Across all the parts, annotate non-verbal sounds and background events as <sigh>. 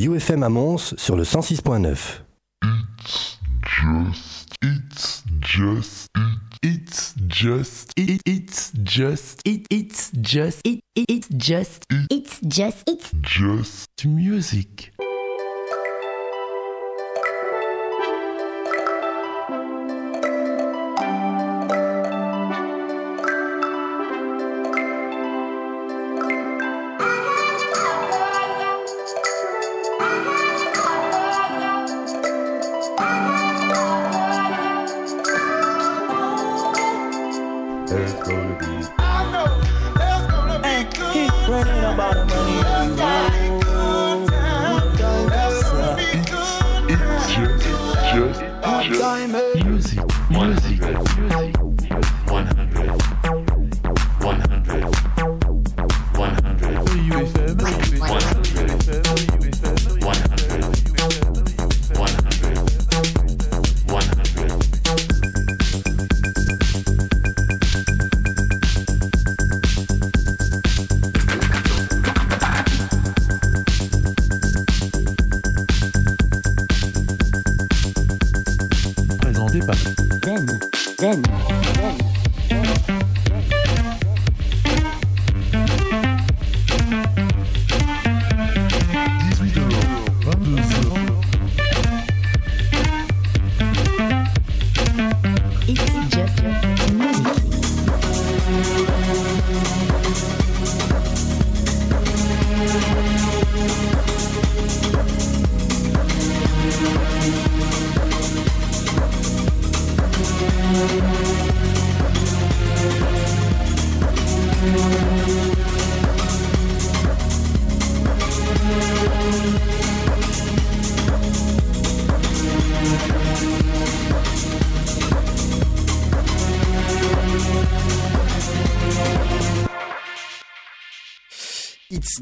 UFM à Mons sur le 106.9. It's just, it's just, it, it's just, it, it's just, it, it's just, It's just, it's just music.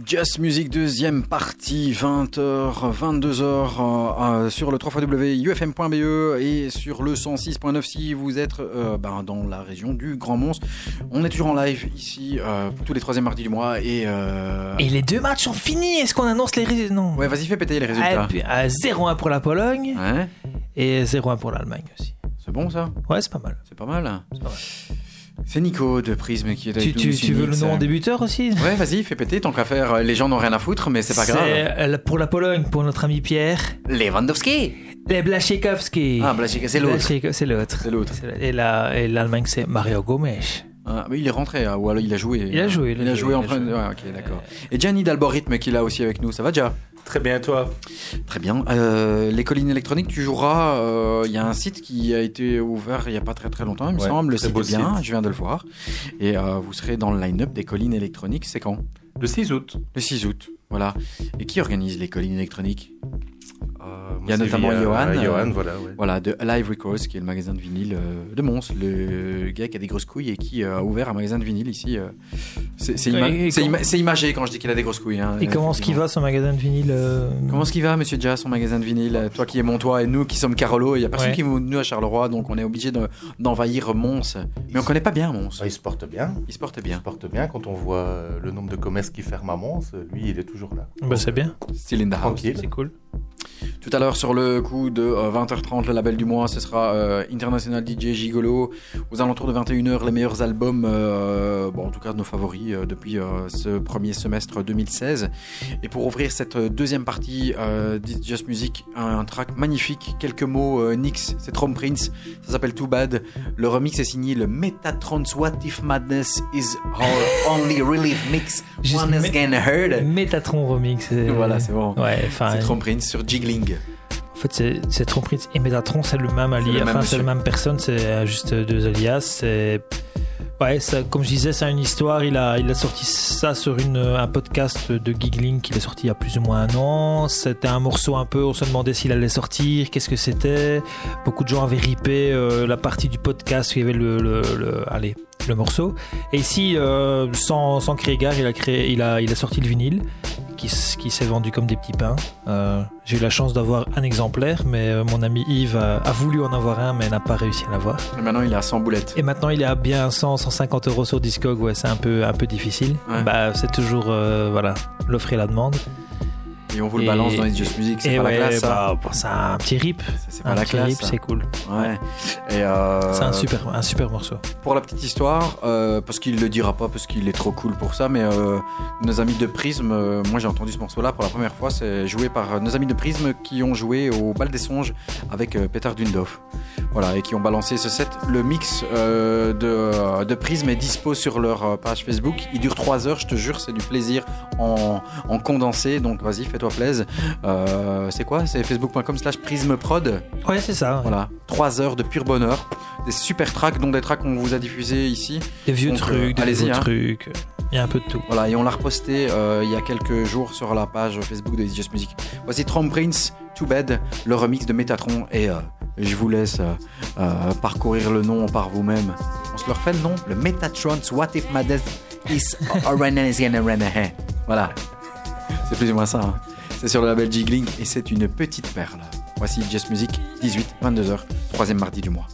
Just Music, deuxième partie, 20h, 22h, euh, euh, sur le 3xw.ufm.be E et sur le 106.9 si vous êtes euh, ben, dans la région du Grand Mons. On est toujours en live ici, euh, tous les troisièmes mardis du mois et... euh, Et les deux matchs sont finis. Est-ce qu'on annonce les résultats Non. Ouais, vas-y, fais péter les résultats. ah, 0-1 pour la Pologne Ouais, et 0-1 pour l'Allemagne aussi. c'est bon ça? Ouais, c'est pas mal. C'est pas mal. C'est pas mal. C'est Nico de Prisme qui est avec Tu, nous. tu, veux le nom en débuteur aussi Ouais, vas-y, fais péter, tant qu'à faire. Les gens n'ont rien à foutre, mais c'est pas grave. euh, pour la Pologne, pour notre ami Pierre, Lewandowski les Blaszczykowski. Ah, Blaszczykowski, c'est l'autre. C'est l'autre. C'est l'autre. C'est- Et la- et l'Allemagne, c'est Mario Gomes. Ah, mais il est rentré, hein, ou alors il a joué. Il a joué, Il, a joué en il train ouais, ok, d'accord. Et Gianni d'Alborithme qui est là aussi avec nous, ça va déjà Très bien, toi Très bien. Euh, les collines électroniques, tu joueras. euh, Il y a un site qui a été ouvert il n'y a pas très très longtemps, il me Ouais, semble. Le site beau est bien, site. je viens de le voir. Et euh, vous serez dans le line-up des collines électroniques, c'est quand? Le 6 août. Le 6 août. Voilà. Et qui organise les collines électroniques? Il y a notamment Johan, euh, Johan, euh, voilà. ouais. Voilà, de Live Records, qui est le magasin de vinyle euh, de Mons, le gars qui a des grosses couilles et qui euh, a ouvert un magasin de vinyle ici. euh, c'est ima- imagé quand je dis qu'il a des grosses couilles. hein, Et comment est-ce qu'il va son magasin de vinyle euh, Comment est-ce qu'il va, monsieur Jazz, son magasin de vinyle Euh, Toi qui es Montois et nous qui sommes Carolo, il n'y a personne Ouais. qui est venu à Charleroi, donc on est obligé de- d'envahir Mons. Mais on connaît pas bien Mons. Ah, il se porte bien. Il se porte Il bien. se porte bien quand on voit euh, le nombre de commerces qui ferment à Mons. Lui, il est toujours là. Bah, c'est bien. Still in the house. Tranquille. C'est cool. Tout à l'heure, sur le coup de euh, 20h30, le label du mois, ce sera euh, International DJ Gigolo. Aux alentours de 21h, les meilleurs albums, euh, bon, en tout cas nos favoris euh, depuis euh, ce premier semestre 2016. Et pour ouvrir cette euh, deuxième partie euh, Just Music, un, un track magnifique, quelques mots, euh, Nix, c'est Trom Prince, ça s'appelle Too Bad. Le remix est signé le Metatron What If Madness is our only relief mix Juste one again heard. Métatron remix. euh, Voilà, c'est bon. Ouais. C'est Trom Prince sur Jiggling. En fait, c'est- c'est et Metatron, c'est le même même Enfin, c'est la même personne, c'est juste deux alias. C'est. Ouais, ça, comme je disais, c'est une histoire. Il a, il a sorti ça sur une, un podcast de Giggling qu'il a sorti il y a plus ou moins un an. C'était un morceau un peu, on se demandait s'il allait sortir, qu'est-ce que c'était. Beaucoup de gens avaient ripé euh, la partie du podcast où il y avait le, le, le- allez, le morceau. Et ici, euh, sans, sans créer gare, il a, créé, il, a, il a sorti le vinyle qui, s'est vendu comme des petits pains. Euh, J'ai eu la chance d'avoir un exemplaire, mais euh, mon ami Yves a, a voulu en avoir un, mais n'a pas réussi à l'avoir. Et maintenant, il est à 100 boulettes. Et maintenant, il est à bien 100, 150 euros sur Discog. Ouais, c'est un peu, un peu difficile. Ouais. Bah, c'est toujours euh, voilà l'offre et la demande. Et on vous le balance dans les Just Music, c'est pas ouais, la classe, ça. bah, bon, c'est un petit rip. C'est- pas Un la petit classe. rip, ça. c'est cool. Ouais. Et euh, C'est un super, un super morceau. Pour la petite histoire, euh, parce qu'il le dira pas, parce qu'il est trop cool pour ça, mais euh, nos amis de Prisme, moi j'ai entendu ce morceau-là pour la première fois, c'est joué par nos amis de Prisme qui ont joué au Bal des Songes avec Peter Dundorf. Voilà, et qui ont balancé ce set. Le mix de, de Prisme est dispo sur leur page Facebook. Il dure 3 heures, je te jure, c'est du plaisir en, en condensé, donc vas-y, fais-toi plaisir. Euh, c'est quoi? C'est facebook.com slash prismeprod Ouais, c'est ça. voilà, 3 heures de pur bonheur, des super tracks, dont des tracks qu'on vous a diffusés ici. Des vieux Donc, euh, trucs, des nouveaux hein. trucs. Il y a un peu de tout. Voilà, et on l'a reposté euh, il y a quelques jours sur la page Facebook de It's Just Music. Voici Trump Prince, Too Bad, le remix de Metatron, et je vous laisse parcourir le nom par vous-même. On se le refait le nom? Le Metatron's What If My Death is Voilà, c'est plus ou moins ça. hein. C'est sur le label Jiggling, et c'est une petite perle. Voici Just Music, 18, 22h, troisième mardi du mois.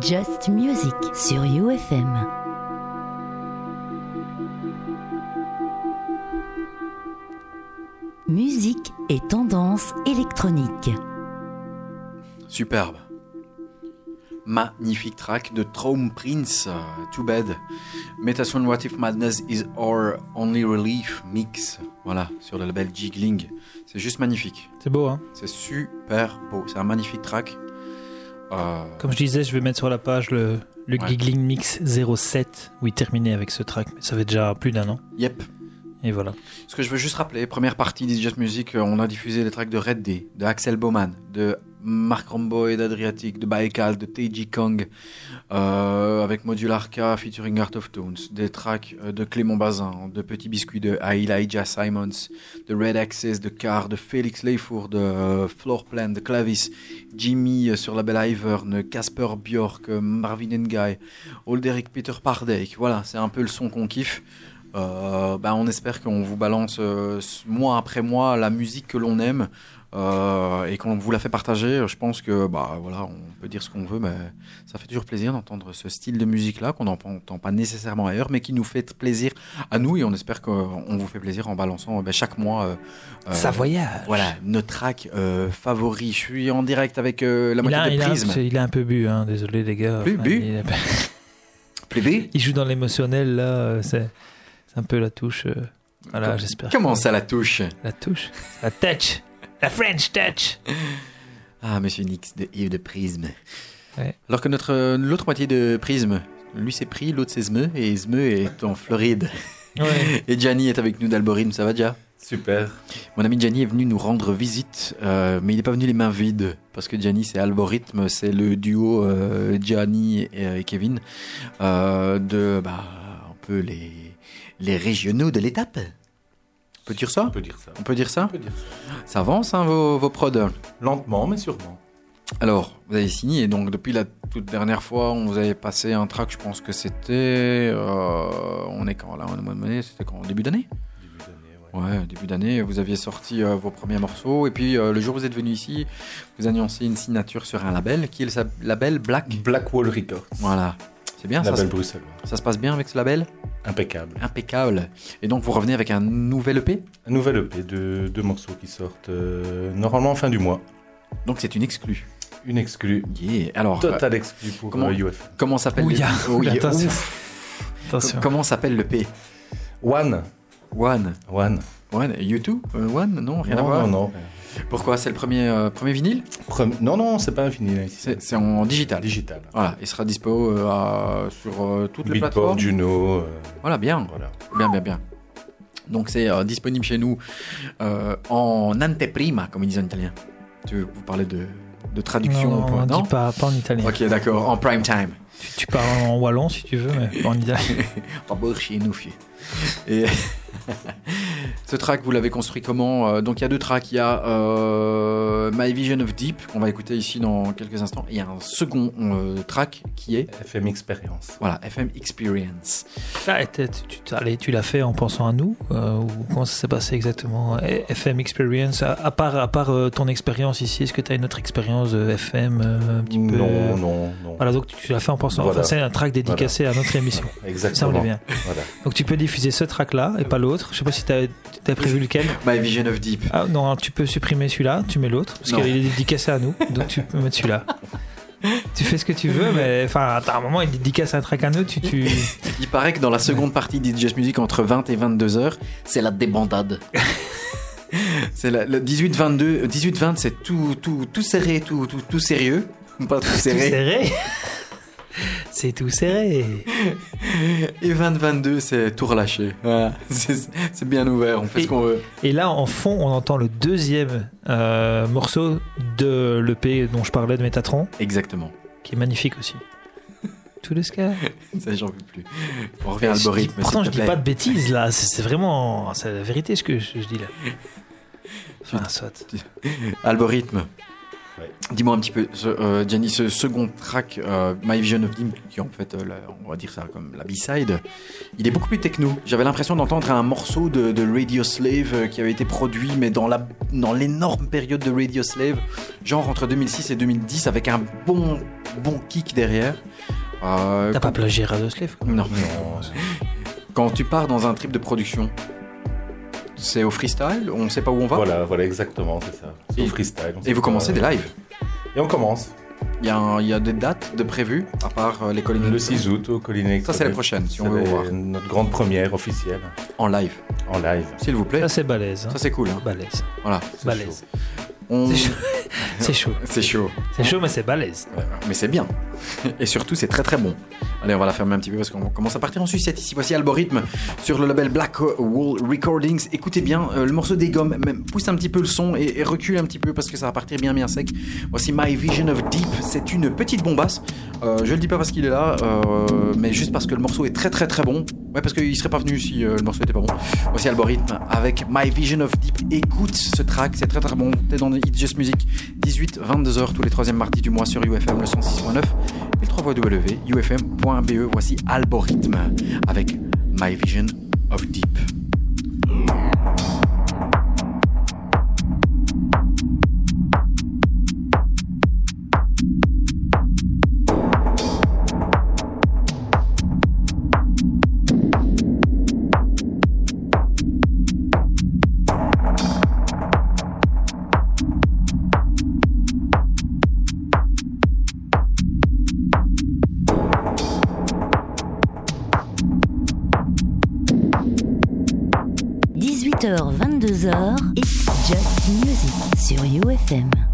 Just Music sur UFM. Musique et tendance électronique. Superbe. Magnifique track de Traum Prince, euh, Too Bad. Metasone What If Madness is Our Only Relief Mix. Voilà, sur le label Jiggling. C'est juste magnifique. C'est beau, hein? C'est super beau. C'est un magnifique track. Euh, Comme je disais, je vais mettre sur la page le, le Ouais. Giggling Mix 07, où il terminait avec ce track. Mais ça fait déjà plus d'un an. Yep. Et voilà. Ce que je veux juste rappeler, première partie d'Is Just Music, euh, on a diffusé les tracks de Red Day, de Axel Bowman, de Mark Ramboy d'Adriatic, de Baikal, de Teiji Kong, euh, avec Modular K featuring Art of Tones, des tracks euh, de Clément Bazin, de Petit Biscuit, de Elijah Simons, de Red Access, de Car, de Félix Leifour, de euh, Floorplan, de Clavis, Jimmy euh, sur la belle Ivern, Casper Bjork, Marvin Guy, Olderic Peter Pardek. Voilà, c'est un peu le son qu'on kiffe. Ben, on espère qu'on vous balance mois après mois la musique que l'on aime euh, et qu'on vous la fait partager. Je pense que bah voilà, on peut dire ce qu'on veut, mais ça fait toujours plaisir d'entendre ce style de musique là qu'on n'entend pas nécessairement ailleurs, mais qui nous fait plaisir à nous et on espère qu'on vous fait plaisir en balançant ben, chaque mois. euh, euh, voyage. Voilà, nos tracks euh, favoris. Je suis en direct avec euh, la Il a, moitié il, de a, Prisme. il a un peu bu, hein. désolé les gars. Bu, bu il, <laughs> Plébé <laughs> il joue dans l'émotionnel, là. euh, C'est un peu la touche. euh, Voilà, j'espère. Comment ça la touche? La touche La touch La French touch Ah, monsieur Nix de Yves de Prisme. Ouais. Alors que notre euh, l'autre moitié de Prisme, lui c'est pris, l'autre c'est Sme, et Sme est en Floride. Ouais. <laughs> Et Gianni est avec nous d'Alborim, ça va déjà Super. Mon ami Gianni est venu nous rendre visite, euh, mais il n'est pas venu les mains vides, parce que Gianni c'est Algorithme, c'est le duo euh, Gianni et, et Kevin euh, de bah, un peu les, les régionaux de l'étape. On peut dire ça On peut dire ça. On peut dire ça On peut dire ça. Ça avance hein, vos, vos prods Lentement, mais sûrement. Alors, vous avez signé, et donc depuis la toute dernière fois, on vous avait passé un track, je pense que c'était... euh, on est quand là, on est au mois de mai, c'était quand Début d'année Début d'année, ouais. Ouais, début d'année, vous aviez sorti euh, vos premiers morceaux, et puis euh, le jour où vous êtes venu ici, vous annoncez une signature sur un label, qui est le label Black. Black Wall Records. Voilà, c'est bien, ça, Label ça se passe bien avec ce label? Impeccable. Impeccable. Et donc vous revenez avec un nouvel EP, Un nouvel EP de deux morceaux qui sortent euh, normalement en fin du mois. donc c'est une exclue. Une exclue. Yeah. Alors, euh, Total exclu pour comment- euh, UFM. comment s'appelle le... Oula, <laughs> attention. Attention. Comment s'appelle le P? One. One. One. One, U2 Euh, One Non, rien à non, voir. non, non. Pourquoi C'est le premier, euh, premier vinyle Prem- Non, non, c'est pas un vinyle ici. C'est en digital. digital. Voilà, il sera dispo euh, à- sur euh, toutes les plateformes. Juno. euh, Voilà, bien, voilà. bien, bien, bien. Donc c'est euh, disponible chez nous euh, en anteprima, comme ils disent en italien. Tu vous parlez de, de traduction Non, point- on non? dit pas, pas en italien. Ok, d'accord, en prime time. Tu, tu parles en wallon si tu veux, mais pas en italien. <laughs> Pas chez nous, fier. Et <laughs> ce track, vous l'avez construit comment Euh, Donc il y a deux tracks. Il y a euh, My Vision of Deep qu'on va écouter ici dans quelques instants. Et il y a un second euh, track qui est FM Experience. voilà FM Experience. Ah, tu, tu- allez, tu l'as fait en pensant à nous euh, ou comment ça s'est passé exactement? Eh, FM Experience, à, à part, à part euh, ton expérience ici, est-ce que tu as une autre expérience de FM euh, un petit peu? Non, non, non. Voilà, donc tu l'as fait en pensant. Voilà. Enfin, c'est un track dédicacé à notre émission. Ça, on Exactement. est bien. Voilà. Donc tu peux diffuser ce track-là et pas l'autre. Je sais pas si tu as, prévu lequel. My Vision of Deep. Ah non, tu peux supprimer celui-là, tu mets l'autre, parce qu'il est dédicacé à nous, donc tu peux mettre celui-là. <laughs> Tu fais ce que tu veux, mais enfin, à un moment, il dédicace un track à nous, tu, tu... Il paraît que dans la seconde partie d'It's Music, entre 20 et 22 heures, c'est la débandade. <laughs> c'est la, le 18-22, 18-20, c'est tout, tout, tout serré, tout, tout, tout sérieux. Pas tout tout serré. <laughs> C'est tout serré. <laughs> Et 20-22, c'est tout relâché. Voilà. <laughs> C'est bien ouvert, on fait Et- ce qu'on veut. Et là, en fond, on entend le deuxième euh, morceau de l'EP dont je parlais de Métatron, Exactement. qui est magnifique aussi. <laughs> To the sky. Ça, j'en peux plus. On revient à l'algorithme. Pourtant, je dis pas de bêtises là. C'est c'est vraiment, c'est la vérité ce que je, je dis là. Enfin, soit. Algorithme. Ouais. Dis-moi un petit peu, ce, euh, Gianni, ce second track, euh, My Vision of Dim, qui est en fait, euh, la- on va dire ça comme la B-side, il est beaucoup plus techno. J'avais l'impression d'entendre un morceau de, de Radio Slave qui avait été produit, mais dans la dans l'énorme période de Radio Slave, genre entre 2006 et 2010, avec un bon bon kick derrière. T'as pas plagié Radoslave quoi. non. <laughs> Quand tu pars dans un trip de production, c'est au freestyle, on ne sait pas où on va. Voilà, voilà, exactement, c'est ça. C'est au freestyle. on Et vous commencez des lives. Et on commence. Il y, a un- il y a des dates de prévues, à part euh, les collines. Le 6 août au Colline Ça, c'est la prochaine, si on veut vous voir. notre grande première officielle En live, en live. s'il vous plaît. Ça c'est balèze. hein. Ça, c'est cool. Hein. Balèze. Voilà. C'est Balèze. On- <laughs> C'est chaud. C'est chaud. C'est chaud. Mais c'est balèze. Mais c'est bien. Et surtout, c'est très très bon. Allez, on va la fermer un petit peu parce qu'on commence à partir en sucette ici. Voici Algorithme sur le label Black Wall Recordings. Écoutez bien, euh, le morceau dégomme, même pousse un petit peu le son et, et recule un petit peu parce que ça va partir bien bien sec. Voici My Vision of Deep. C'est une petite bombasse. Euh, je le dis pas parce qu'il est là, euh, mais juste parce que le morceau est très très très bon. Ouais, parce qu'il serait pas venu si le morceau était pas bon. Voici Algorithme avec My Vision of Deep. Écoute ce track, c'est très très bon. T'es dans It's Just Music. 18-22h tous les troisièmes mardis du mois sur UFM le 106.9 et le 3 ufm.be. Voici Algorithme avec My Vision of Deep. – 18h, 22h, It's Just Music sur UFM.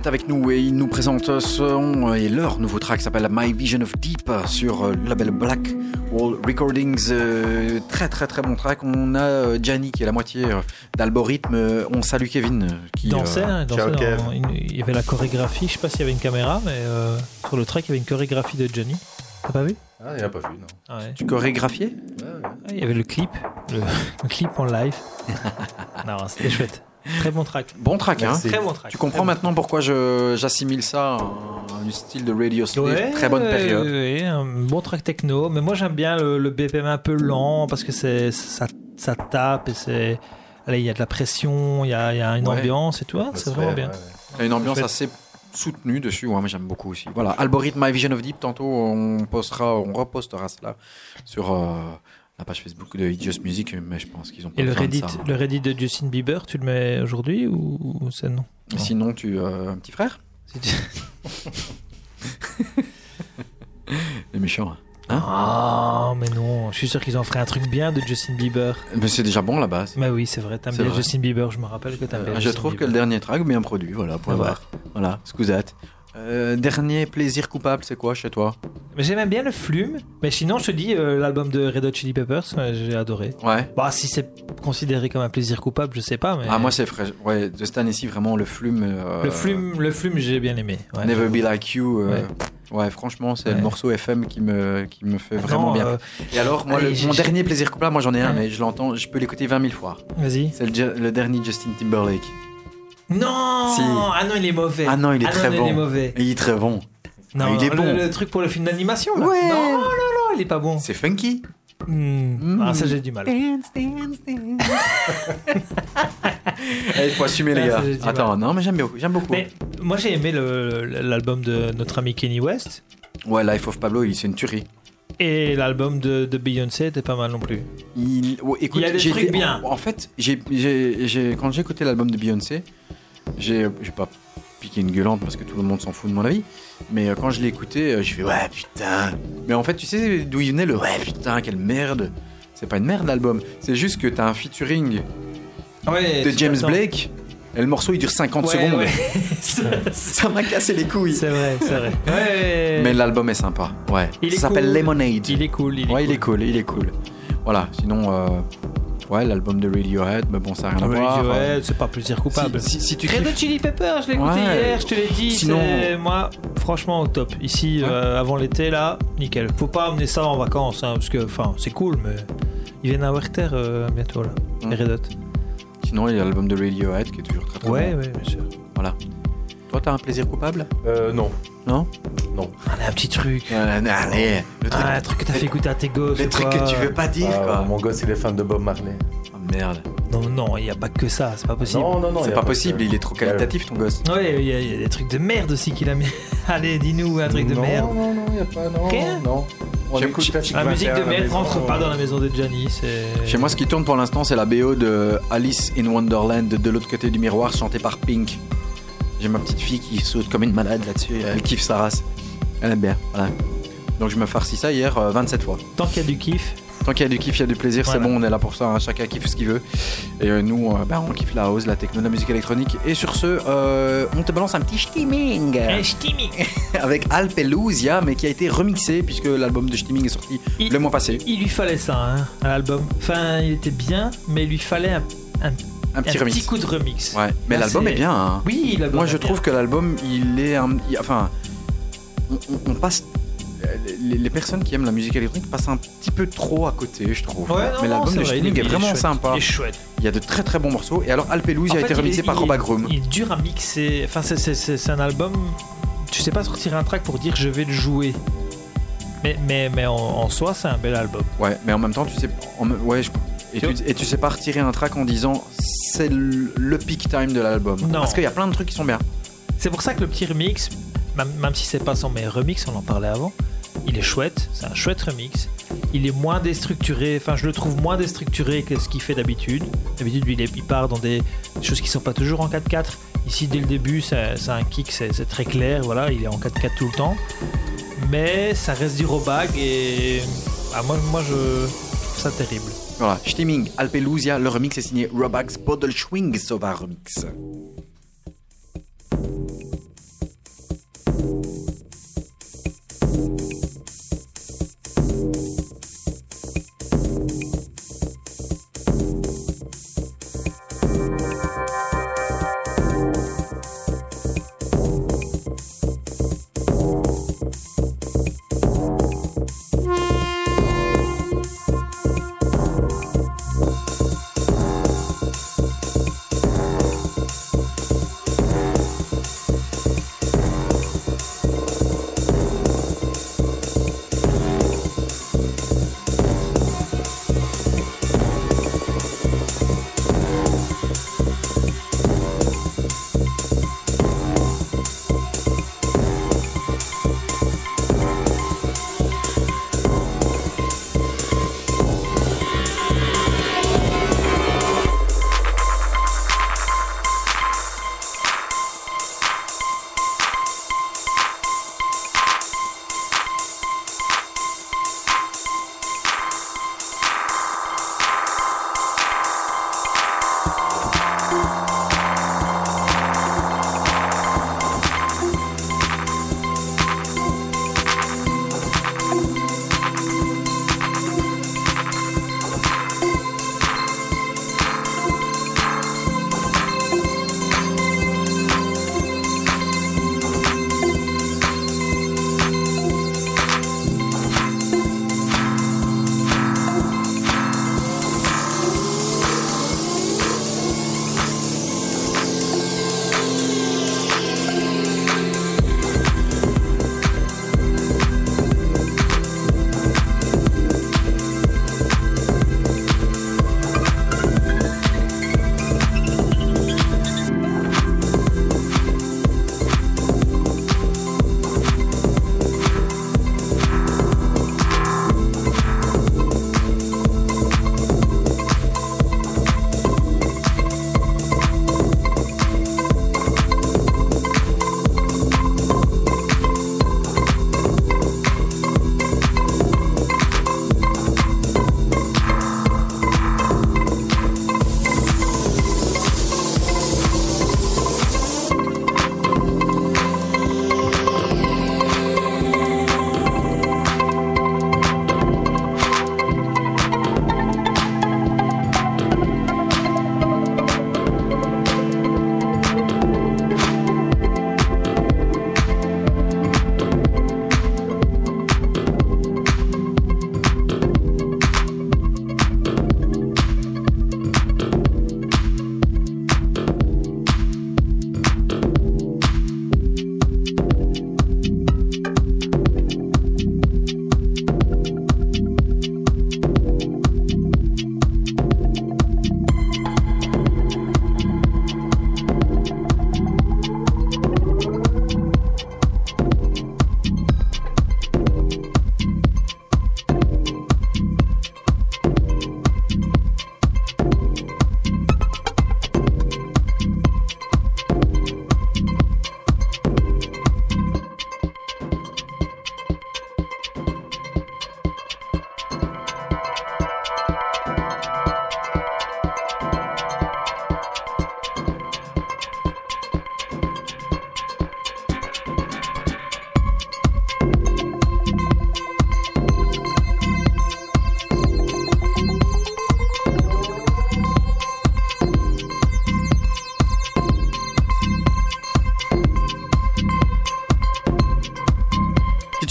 Est avec nous et il nous présente son et leur nouveau track s'appelle My Vision of Deep sur euh, le label Black Wall Recordings. Euh, très très très bon track. On a euh, Gianni qui est la moitié euh, d'Algorithme. Euh, On salue Kevin euh, qui Il euh, dansait, hein, il dans- Kev. y avait la chorégraphie, je sais pas s'il y avait une caméra, mais euh, sur le track il y avait une chorégraphie de Johnny. T'as pas vu? Ah, il a pas vu, non. Ah ouais. tu Ouais, ouais. Ah, Il y avait le clip, le, <laughs> le clip en live. <laughs> non, c'était chouette. Très bon track. Bon track, hein. Très bon track. Tu comprends Très bon. maintenant pourquoi je- j'assimile ça à un style de Radio Slave. Ouais, Très bonne période. ouais, ouais, un bon track techno, mais moi j'aime bien le, le BPM un peu lent parce que c'est ça, ça tape et c'est allez il y a de la pression, il y a, il y a une Ouais. ambiance et tout, hein, c'est vraiment bien. Il y a une ambiance assez soutenue dessus, ouais, moi j'aime beaucoup aussi. Voilà, Algorithme My Vision of Deep, tantôt on postera, on repostera cela sur euh, la page Facebook de It's Just Music, mais je pense qu'ils ont pas Et le de Reddit, ça. hein. le Reddit de Justin Bieber, tu le mets aujourd'hui ou, ou c'est non Sinon, tu euh, un petit frère Si tu- <laughs> Les méchants. Hein Ah mais non, je suis sûr qu'ils en feraient un truc bien de Justin Bieber. Mais c'est déjà bon la base. Bah oui, c'est vrai, t'aimes bien vrai. Justin Bieber, je me rappelle que t'aimes bien. Euh, je Justin trouve que le dernier track bien produit, voilà, point Ah barre. Voilà, scousette. Euh, dernier plaisir coupable, c'est quoi chez toi Mais j'aimais bien le flume, mais sinon je te dis euh, l'album de Red Hot Chili Peppers, euh, j'ai adoré. Ouais. Bah si c'est considéré comme un plaisir coupable, je sais pas, mais Ah moi c'est frais. Ouais, de cette année-ci vraiment le flume. le flume, le flume, j'ai bien aimé. Ouais, Never. Be Like You. Ouais. ouais. franchement c'est le morceau FM qui me qui me fait vraiment Non, bien. Et alors moi allez, le- mon dernier plaisir coupable, moi j'en ai un, mais je l'entends, je peux l'écouter 20 000 fois. Vas-y. C'est le dernier Justin Timberlake. Non Si. Ah non, il est mauvais. Ah non, il est très non, bon. Il est mauvais. Il est très bon. Non, Ah, il est le, bon. le truc pour le film d'animation là. Ouais. Non, non, non, il est pas bon. C'est funky. Hmm. Mm. Ah, ça j'ai du mal. <laughs> Eh, Il faut assumer les Ah, gars. ça, Attends, non mais j'aime beaucoup. Beaucoup. Mais moi j'ai aimé l'album de notre ami Kenny West Ouais, Life of Pablo, il c'est une tuerie. et l'album de, de Beyoncé était pas mal non plus. Il, ouais, écoute, Il y a des trucs bien. En fait, j'ai, j'ai- quand j'ai écouté l'album de Beyoncé, j'ai, j'ai pas piqué une gueulante parce que tout le monde s'en fout de mon avis, mais euh, quand je l'ai écouté, euh, j'ai fait ouais putain. Mais en fait, tu sais d'où il venait le ouais putain quelle merde. C'est pas une merde l'album, c'est juste que t'as un featuring Ouais, de James Blake. Et le morceau il dure 50 secondes. <laughs> Ça m'a cassé les couilles. c'est vrai, c'est vrai. <laughs> Ouais. Mais l'album est sympa. Ouais. Il Ça s'appelle cool. Lemonade. il est cool. Il est ouais, cool. il est cool, il est cool. Voilà, sinon, euh, ouais, l'album de Radiohead, mais bon, ça n'a rien à voir. Radiohead, c'est pas plaisir coupable. Si, si- si tu Red Hot Chili Peppers, je l'ai écouté Ouais. hier, je te l'ai dit. Sinon- c'est- moi, franchement, au top. Ici, Ouais. euh, avant l'été, là, nickel. Faut pas amener ça en vacances, hein, parce que, enfin, c'est cool, mais ils viennent à Werther euh, bientôt, là. Mm. Les Red Hot. Sinon, il y a l'album de Radiohead qui est toujours très très Ouais, bon. ouais, bien sûr. Toi, t'as un plaisir coupable Euh, non. Non Allez, un petit truc. Euh, Allez, le truc, Ah, un truc que t'as fait écouter à tes gosses. le truc quoi. que tu veux pas dire, Ah, quoi. mon gosse, il est fan de Bob Marley. Oh, merde, Non, non, il n'y a pas que ça, c'est pas possible. Non, non, non. c'est pas que- possible, il est trop qualitatif ton gosse. Ouais, il y, a- il y a des trucs de merde aussi qu'il a mis. <laughs> Allez, dis-nous un truc de non, merde. Non, non, il n'y a pas. Non, Rien non. On écoute La musique 21 de merde rentre pas euh, dans la maison de c'est- Chez moi, ce qui tourne pour l'instant, c'est la BO de Alice in Wonderland de l'autre côté du miroir, chantée par Pink. J'ai ma petite fille qui saute comme une malade là-dessus, elle kiffe sa race. Elle aime bien, voilà. Donc je me farcis ça hier euh, 27 fois. Tant qu'il y a du kiff, Tant qu'il y a du kiff, il y a du plaisir, Voilà. c'est bon, on est là pour ça, hein, chacun kiffe ce qu'il veut. Et euh, nous, euh, ben, on kiffe la house, la techno, la musique électronique. Et sur ce, euh, on te balance un petit steaming un steaming. <laughs> avec Alpelusia, mais qui a été remixé puisque l'album de steaming est sorti Il- le mois passé. Il lui fallait ça, hein, à l'album. Enfin, il était bien, mais il lui fallait un, un- Un un petit petit, remix. coup de remix. Ouais, mais l'album est bien. hein. Oui, l'album Moi, je bien. trouve que l'album, il est un. il- enfin, on, on- on passe. Les, personnes qui aiment la musique électronique passent un petit peu trop à côté, je trouve. Ouais, non, mais l'album de Steaming est, vraiment chouette. sympa. Il est chouette. Il y a de très très bons morceaux. Et alors, Alpelusia En a fait, été remixé par Roba Groom. Il est dur à mixer. Enfin, c'est- un album. Tu sais pas sortir un track pour dire je vais le jouer. Mais, mais, mais en, en soi, c'est un bel album. Ouais, mais en même temps, tu sais. en ouais, je- et, tu, et tu sais pas retirer un track en disant c'est le, le peak time de l'album. Non. Parce qu'il y a plein de trucs qui sont bien. C'est pour ça que le petit remix, même, même si c'est pas son meilleur remix, on en parlait avant, il est chouette, c'est un chouette remix. Il est moins déstructuré, enfin je le trouve moins déstructuré que ce qu'il fait d'habitude. D'habitude, lui, il, part dans des choses qui sont pas toujours en 4-4. Ici, dès le début, c'est un kick, c'est c'est très clair, voilà, il est en 4-4 tout le temps. Mais ça reste du robag et ah, moi, moi je trouve ça terrible. Voilà, Stimming, Alpelusia, le remix est signé Robax Bodelschwing Sova Remix.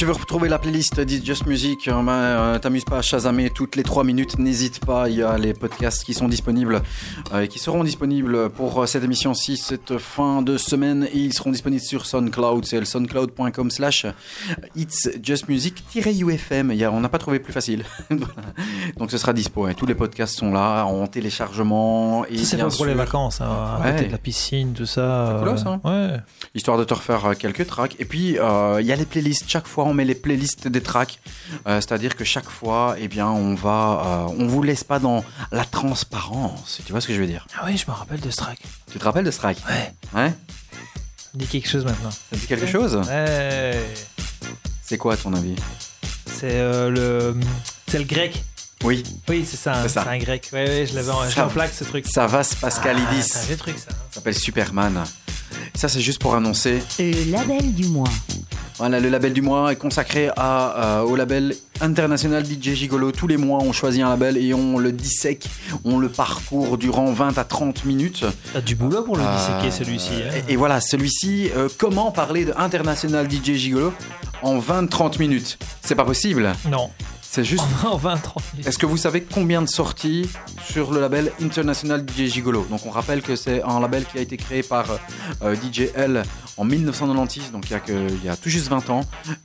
Veux retrouver la playlist Dit Just Music, euh, ben, euh, t'amuses pas à chasamer toutes les 3 minutes, n'hésite pas, il y a les podcasts qui sont disponibles euh, et qui seront disponibles pour euh, cette émission-ci, cette fin de semaine, et ils seront disponibles sur SoundCloud, c'est le soundcloud.com slash It's Just Music-UFM, on n'a pas trouvé plus facile. <laughs> Donc ce sera dispo, hein. tous les podcasts sont là, en téléchargement, et Ça, c'est bien pour les vacances, hein, à Ouais. côté de la piscine, tout ça. C'est colosse, euh, hein. Ouais. Histoire de te refaire euh, quelques tracks. Et puis, euh, il y a les playlists. Chaque fois, on met les playlists des tracks. Euh, C'est-à-dire que chaque fois, eh bien, on va, euh, on vous laisse pas dans la transparence. Tu vois ce que je veux dire? Ah oui, je me rappelle de ce track. Tu te rappelles de ce track? Ouais. Ouais Dis quelque chose maintenant. Ça dit quelque chose? Ouais. C'est quoi, à ton avis? C'est le. C'est le grec. Oui, Oui, c'est ça. hein, C'est ça. Un grec. Ouais, ouais, je l'avais en, Ça- en plaque ce truc. ça va, Ah, Pascalidis. c'est un vieux truc ça. hein. Ça s'appelle Superman. Ça, c'est juste pour annoncer. Le label du mois. Voilà, le label du mois est consacré à, euh, au label international DJ Gigolo. Tous les mois, on choisit un label et on le dissèque, on le parcourt durant 20 à 30 minutes. T'as du boulot pour le Euh, disséquer celui-ci. hein. Et, et voilà, celui-ci, euh, comment parler de International DJ Gigolo en 20-30 minutes? C'est pas possible. Non. C'est juste. En 20-30 minutes. Est-ce que vous savez combien de sorties sur le label International DJ Gigolo? Donc on rappelle que c'est un label qui a été créé par euh, DJ L en 1996, donc il y a, que, il y a tout juste 20 ans.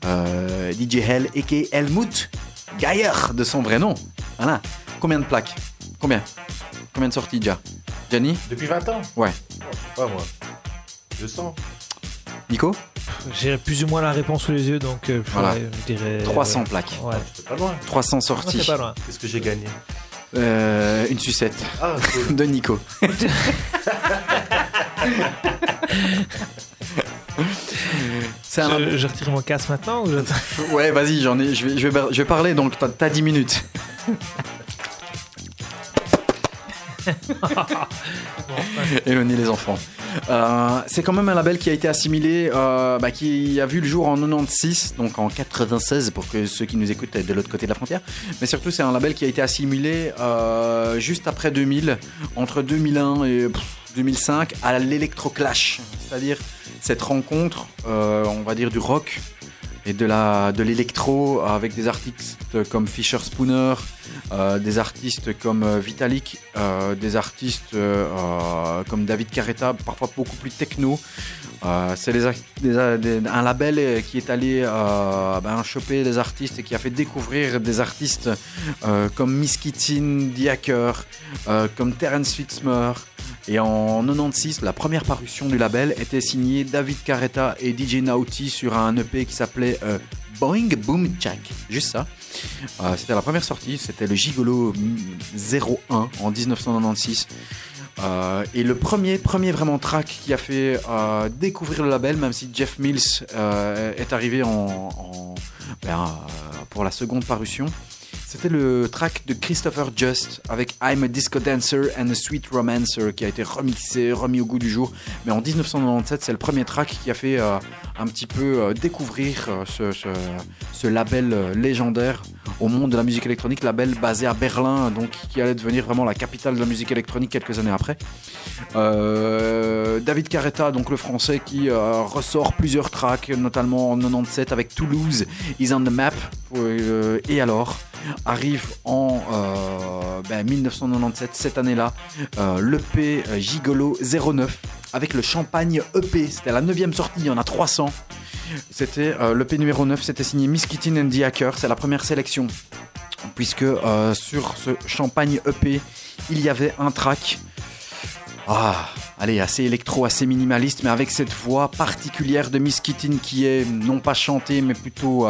Euh, DJ L, a.k.a. Helmut Geier, de son vrai nom. Voilà. Combien de plaques? Combien? Combien de sorties déjà Gianni? Depuis 20 ans? Ouais. Oh, Je sais pas moi. 200 Nico? J'ai plus ou moins la réponse sous les yeux, donc euh, Voilà. je dirais. 300 plaques. Ouais. J'étais pas loin. 300 Non, sorties. c'est pas loin. Qu'est-ce que j'ai gagné Euh, une sucette Ah, cool. <laughs> de Nico. <laughs> Un... Je, je retire mon casque maintenant ou je... Ouais, vas-y, j'en ai. Je vais, je vais, je vais parler. Donc, t'as- t'as 10 minutes. <laughs> Éloignez les enfants. Euh, c'est quand même un label qui a été assimilé, euh, bah, qui a vu le jour en 96, donc en 96 pour que ceux qui nous écoutent de l'autre côté de la frontière. Mais surtout, c'est un label qui a été assimilé euh, juste après 2000, entre 2001 et pff, 2005, à l'électroclash, c'est-à-dire cette rencontre, on va dire du rock et de la de l'électro avec des artistes comme Fisher Spooner, euh, des artistes comme euh, Vitalik, euh, des artistes comme David Carreta, parfois beaucoup plus techno. C'est un label qui est allé ben, choper des artistes et qui a fait découvrir des artistes comme Miss Kittin, The Hacker, comme Terence Fitzmer. Et en 96, la première parution du label était signée David Carreta et DJ Naughty sur un EP qui s'appelait euh, Boing Boom Jack. Juste ça. Euh, c'était la première sortie, c'était le Gigolo 01 en 1996. Euh, et le premier, premier vraiment track qui a fait découvrir le label, même si Jeff Mills est arrivé en, en- ben, pour la seconde parution, c'était le track de Christopher Just avec I'm a Disco Dancer and a Sweet Romancer qui a été remixé, remis au goût du jour. Mais en 1997, c'est le premier track qui a fait euh, un petit peu euh, découvrir euh, ce, label légendaire au monde de la musique électronique, label basé à Berlin, donc qui allait devenir vraiment la capitale de la musique électronique quelques années après. David Carreta, donc le français, qui ressort plusieurs tracks, notamment en 97 avec Toulouse, Is on the Map, et alors arrive en euh, ben, 1997, cette année-là, euh, l'EP euh, Gigolo 09 avec le Champagne EP. C'était la neuvième sortie, il y en a 300. C'était l'EP numéro 9, c'était signé Miss Kittin and the Hacker, c'est la première sélection. Puisque sur ce Champagne EP, il y avait un track ah, allez, assez électro, assez minimaliste, mais avec cette voix particulière de Miss Kittin qui est non pas chantée, mais plutôt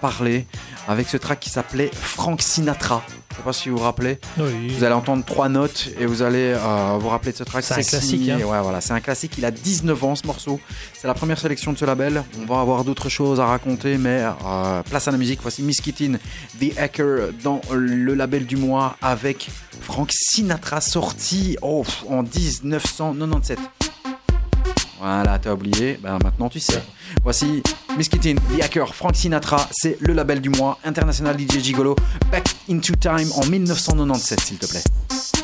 parlée, avec ce track qui s'appelait Frank Sinatra. Je sais pas si vous vous rappelez. Oui. Vous allez entendre trois notes et vous allez euh, vous rappeler de ce track. C'est un classique, hein. Ouais, voilà, c'est un classique. Il a 19 ans ce morceau. C'est la première sélection de ce label. On va avoir d'autres choses à raconter, mais euh, place à la musique. Voici Miss Kittin, The Hacker dans le label du mois avec Frank Sinatra sorti oh, en 1997. Voilà, t'as oublié. Ben, maintenant tu sais. Voici Miss Kittin, The Hacker, Frank Sinatra. C'est le label du mois. International DJ Gigolo. Back into Time en 1997, s'il te plaît.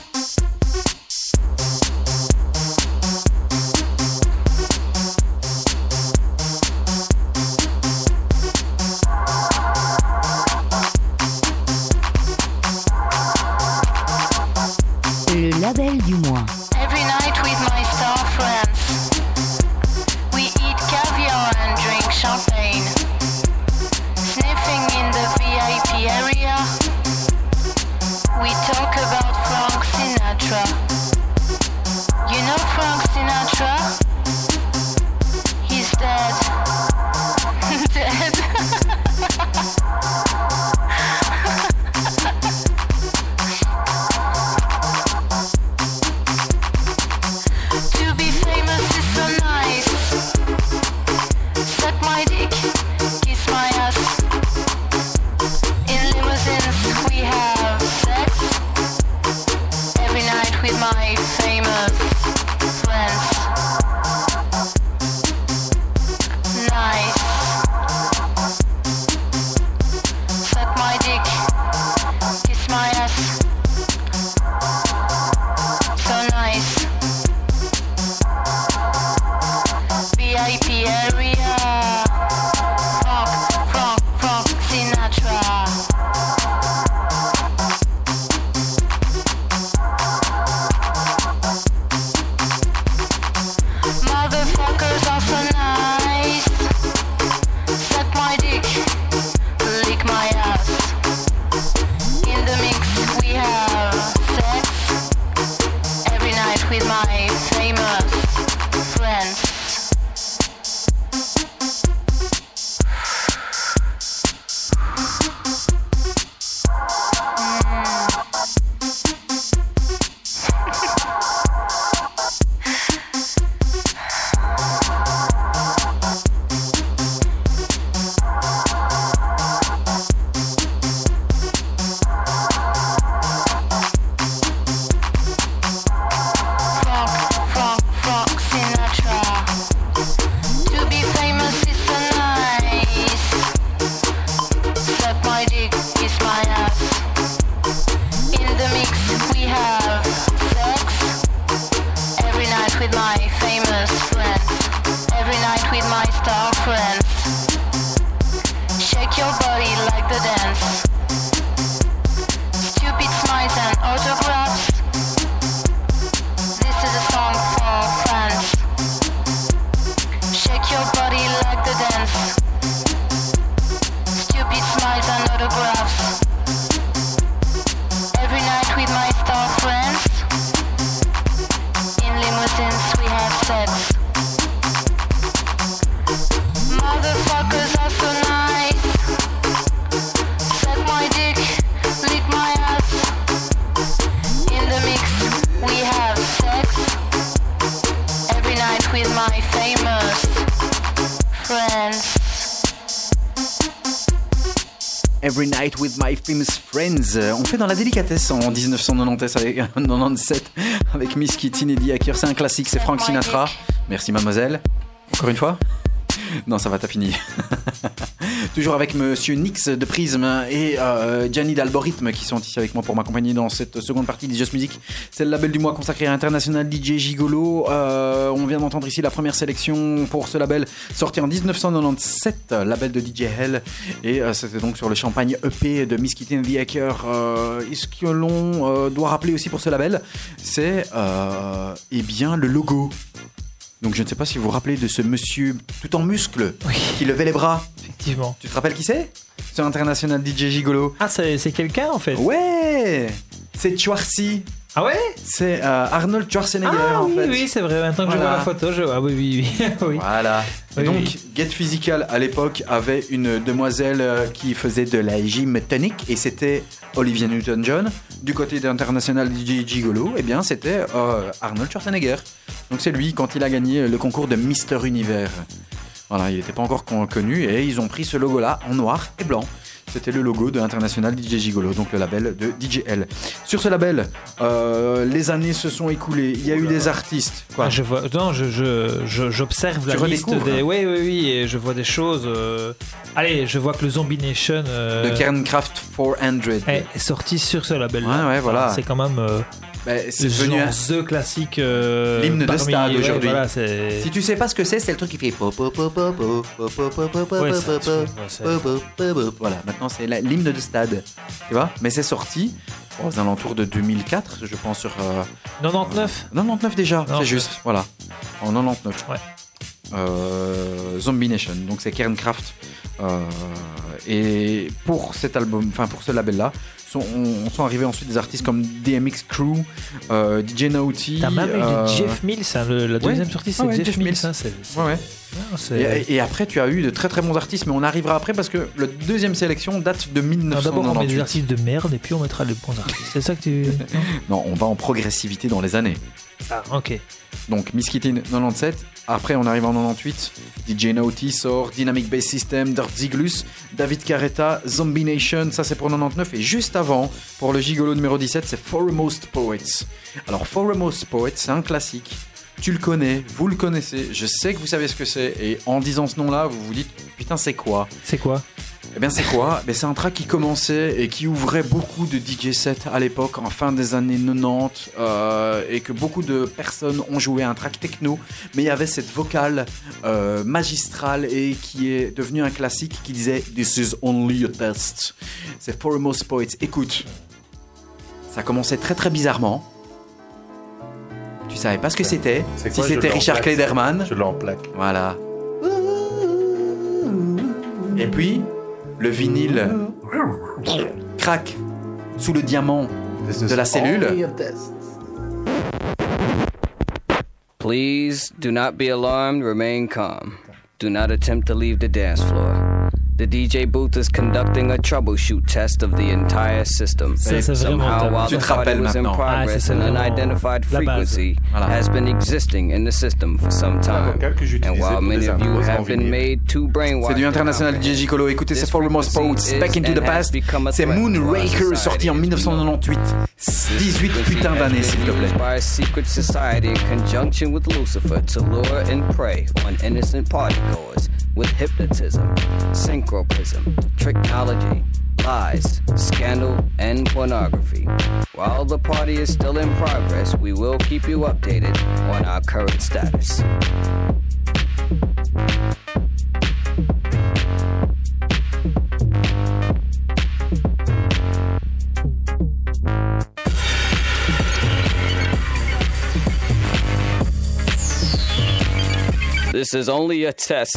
Fait dans la délicatesse en 1997 avec, 97 avec Miss Kitty Eddie Hacker. C'est un classique, c'est Frank Sinatra. Merci mademoiselle. Encore une fois <laughs> Non, ça va, t'as fini. <laughs> Toujours avec monsieur Nix de Prism et euh, Gianni d'Algorithme qui sont ici avec moi pour m'accompagner dans cette seconde partie de Just Music. C'est le label du mois consacré à International DJ Gigolo. Euh, on vient d'entendre ici la première sélection pour ce label sorti en 1997, label de DJ Hell. Et euh, c'était donc sur le champagne EP de Miss Kitty and the Hacker. Euh, et ce que l'on euh, doit rappeler aussi pour ce label, c'est euh, eh bien le logo. Donc je ne sais pas si vous vous rappelez de ce monsieur tout en muscles qui levait les bras. Effectivement. Tu te rappelles qui c'est? C'est International DJ Gigolo. Ah, c'est c'est quelqu'un en fait Ouais C'est Schwarzy. Ah ouais? C'est euh, Arnold Schwarzenegger Ah en oui, fait. oui, c'est vrai. Maintenant que je vois la photo, je vois. Ah oui, oui, oui. <laughs> oui. Voilà. Oui, donc, oui. Get Physical à l'époque avait une demoiselle euh, qui faisait de la gym tonique et c'était Olivia Newton-John. Du côté d'International DJ Gigolo, eh bien c'était euh, Arnold Schwarzenegger. Donc c'est lui quand il a gagné le concours de Mister Univers. Voilà, il n'était pas encore con- connu et ils ont pris ce logo-là en noir et blanc. C'était le logo de International DJ Gigolo, donc le label de DJL. Sur ce label, euh, les années se sont écoulées. Il y a eu des artistes. Quoi Ah, je vois. Non, je, j'observe la liste des. Oui, oui, oui, et je vois des choses. euh, Allez, je vois que le Zombie Nation euh, De Kerncraft 400. est est sorti sur ce label. Ouais, ouais, voilà. C'est quand même. Bah, c'est devenu un the classique. Euh, L'hymne de stade aujourd'hui. Voilà, si tu sais pas ce que c'est, c'est le truc qui fait. Ouais, voilà, maintenant c'est l'hymne de stade. Tu vois Mais c'est sorti aux alentours de 2004, je pense, sur. Euh, 99 euh, 99 déjà, c'est juste, voilà. En 99. Ouais. Euh, Zombie Nation, donc c'est Kerncraft. et pour cet album, enfin pour ce label-là, sont, on- sont arrivés ensuite des artistes comme DMX Crew, euh, DJ Naughty. T'as même eu euh, Jeff Mills, hein, le- la deuxième sortie c'est Ah ouais, Jeff, Jeff Mills. Mills. hein, Ouais, ouais. ah, Et, et après, tu as eu de très très bons artistes, mais on arrivera après parce que le deuxième sélection date de Non, D'abord on met des 1998. artistes de merde et puis on mettra les bons artistes. C'est ça que tu. <laughs> Non, on va en progressivité dans les années. Ah, ok. Donc Miss Kittin 97, après on arrive en 98, DJ Naughty sort, Dynamic Bass System, Dirt Ziglus, David Carretta, Zombie Nation, ça c'est pour 99, et juste avant, pour le gigolo numéro 17, c'est Foremost Poets. Alors Foremost Poets, c'est un classique, tu le connais, vous le connaissez, je sais que vous savez ce que c'est, et en disant ce nom-là, vous vous dites, putain c'est quoi? C'est quoi? Eh bien, c'est quoi? Ben, C'est un track qui commençait et qui ouvrait beaucoup de DJ sets à l'époque, en fin des années 90, euh, et que beaucoup de personnes ont joué un track techno, mais il y avait cette vocale euh, magistrale et qui est devenue un classique qui disait This is only a test. C'est Foremost Poets. Écoute, ça commençait très très bizarrement. Tu savais pas ce que c'était. Si c'était Richard. Klederman. Je l'emplaque. Voilà. Et puis, le vinyle craque sous le diamant de la cellule. Please do not be alarmed, remain calm. Do not attempt to leave the dance floor. The DJ booth is conducting a troubleshoot test of the entire system. Ça, Somehow, while the party was in. Ah, progress, an unidentified frequency has been existing in the system for some time. vocal que j'utilisais And while many of you have been made too brainwashed. C'est du to international. DJ Golo. Écoutez, c'est This Foremost frequency Poets, is Back into and the Past. become C'est threat to our Moonraker, society sorti en as we know it. 1998. 18 putains d'années, s'il te plaît. by a secret society in conjunction with Lucifer to lure and prey on innocent partygoers with hypnotism, synchroprism, technology, lies, scandal, and pornography. While the party is still in progress, we will keep you updated on our current status. This is only a test.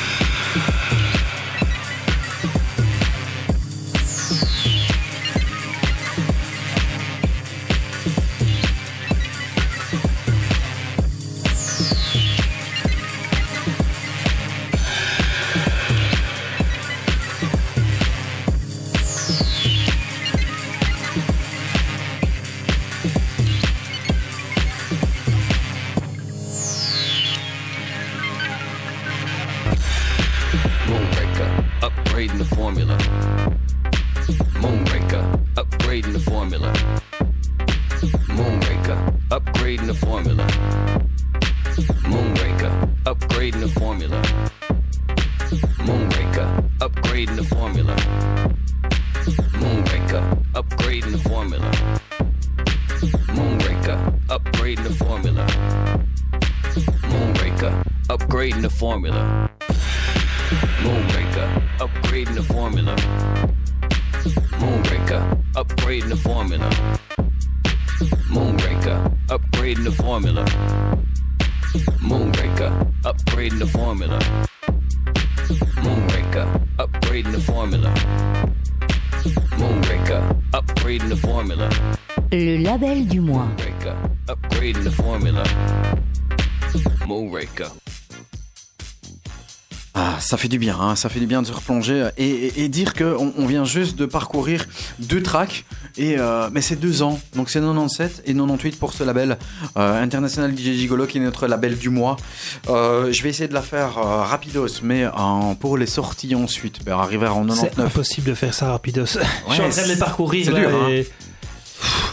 Ça fait du bien, hein, ça fait du bien de se replonger et, et- et dire qu'on on vient juste de parcourir deux tracks, et, euh, mais c'est deux ans, donc c'est 97 et 98 pour ce label euh, International DJ Gigolo qui est notre label du mois. Euh, je vais essayer de la faire rapidos, mais pour les sorties ensuite, ben, arriver en C'est 99. impossible de faire ça rapidos. <laughs> je suis en train de c'est- les parcourir. c'est dur, hein. et-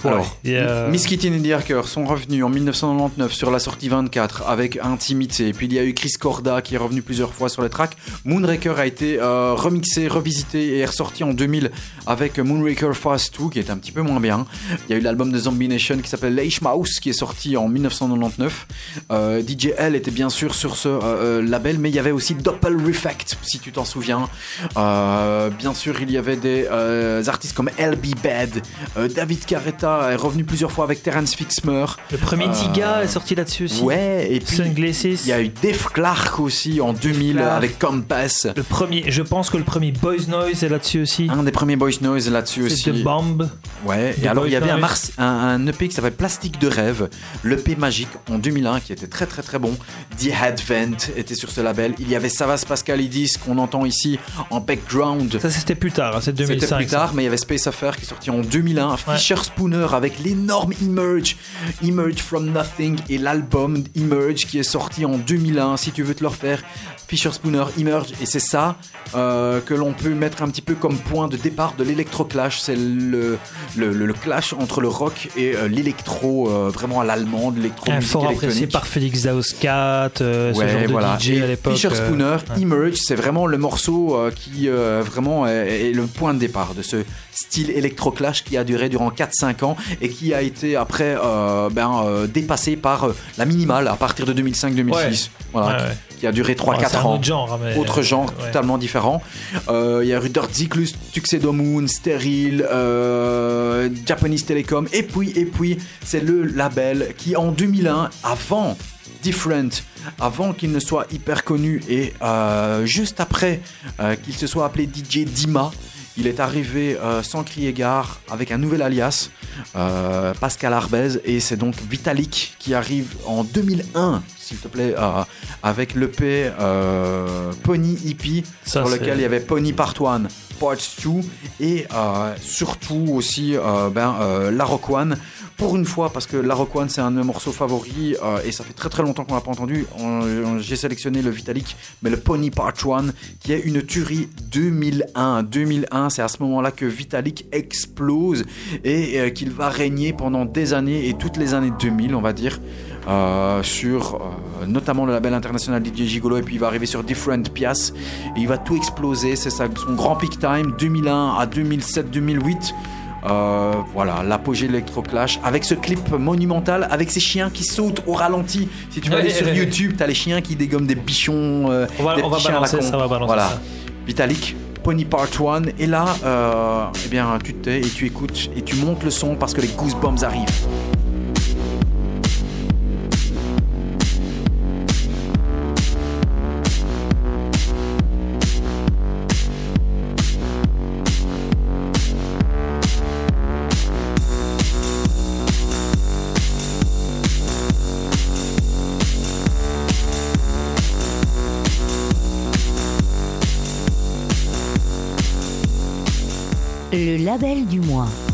Alors, euh, Miss Kitty et Darker sont revenus en 1999 sur la sortie 24 avec Intimité. Puis il y a eu Chris Corda qui est revenu plusieurs fois sur les tracks. Moonraker a été euh, remixé, revisité et est ressorti en 2000 avec Moonraker Fast 2 qui est un petit peu moins bien. Il y a eu l'album de Zombie Nation qui s'appelle Leish Mouse qui est sorti en 1999. Euh, DJ L était bien sûr sur ce euh, euh, label, mais il y avait aussi Doppel Refect si tu t'en souviens. Bien sûr, il y avait des artistes comme LB Bad, David Carretta est revenu plusieurs fois avec Terence Fixmer. Le premier Euh, Tiga est sorti là-dessus aussi. Ouais, et puis il y a eu Def Clark aussi en 2000 Clark. avec Compass. Le premier, je pense que le premier Boys Noise est là-dessus aussi. Un des premiers Boys Noise là-dessus aussi. C'est Bomb. Ouais, The et alors il y avait un. Mars- un, un EP qui s'appelle Plastique de rêve, l'EP magique en 2001 qui était très très très bon. The Advent était sur ce label. Il y avait Savas Pascalidis qu'on entend ici en background. Ça c'était plus tard, hein, c'est 2005. C'était plus ça. tard, mais il y avait Space Affair qui est sorti en 2001. Fisher Spooner avec l'énorme Emerge, Emerge from Nothing, et l'album Emerge qui est sorti en 2001. Si tu veux te le refaire, Fisher Spooner, Emerge, et c'est ça euh, que l'on peut mettre un petit peu comme point de départ de l'électro-clash. C'est le, le, le- le clash entre le rock et euh, l'électro, euh, vraiment à l'allemande, l'électro fort apprécié par Félix Dauskat, euh, ce Ouais, genre de. DJ Et à l'époque. Fisher Spooner, ouais. Emerge, c'est vraiment le morceau qui vraiment est, est le point de départ de ce style électroclash qui a duré durant 4-5 ans et qui a été après euh, ben, euh, dépassé par euh, la minimale à partir de 2005-2006. Ouais. Voilà, Ouais, qui- ouais. qui a duré 3-4 Ouais, c'est un ans. autre genre, hein, mais- Autre genre totalement différent. Euh, Il y a Rudolf Ziklus, Tuxedo Moon, Sterile, Japanese Telecom. Et puis, et puis c'est le label qui en 2001, avant Different, avant qu'il ne soit hyper connu et euh, juste après euh, qu'il se soit appelé DJ Dima, il est arrivé euh, sans crier gare avec un nouvel alias, euh, Pascal Arbez, et c'est donc Vitalik qui arrive en 2001, s'il te plaît, euh, avec l'EP Pony Hippie, Ça, c'est- lequel il y avait Pony Part 1, Part 2, et surtout aussi ben, La Rock One. Pour une fois, parce que La Rock One c'est un de mes morceaux favoris, euh, et ça fait très très longtemps qu'on l'a pas entendu, j'ai sélectionné le Vitalik, mais le Pony Part 1, qui est une tuerie 2001. 2001, c'est à ce moment-là que Vitalik explose et euh, qu'il va régner pendant des années et toutes les années 2000, on va dire, euh, sur notamment le label international DJ Gigolo, et puis il va arriver sur Different Pias, et il va tout exploser. C'est son grand peak time 2001 à 2007-2008. Euh, voilà, l'apogée de l'électroclash avec ce clip monumental avec ces chiens qui sautent au ralenti. Si tu vas aller sur. YouTube, t'as les chiens qui dégomment des bichons. euh, On va- des on va chiens à la balancer con. ça, va balancer voilà. ça. Vitalik, Pony Part 1. Et là, euh, eh bien, tu te tais et tu écoutes et tu montes le son parce que les goosebumps arrivent. Le label du mois.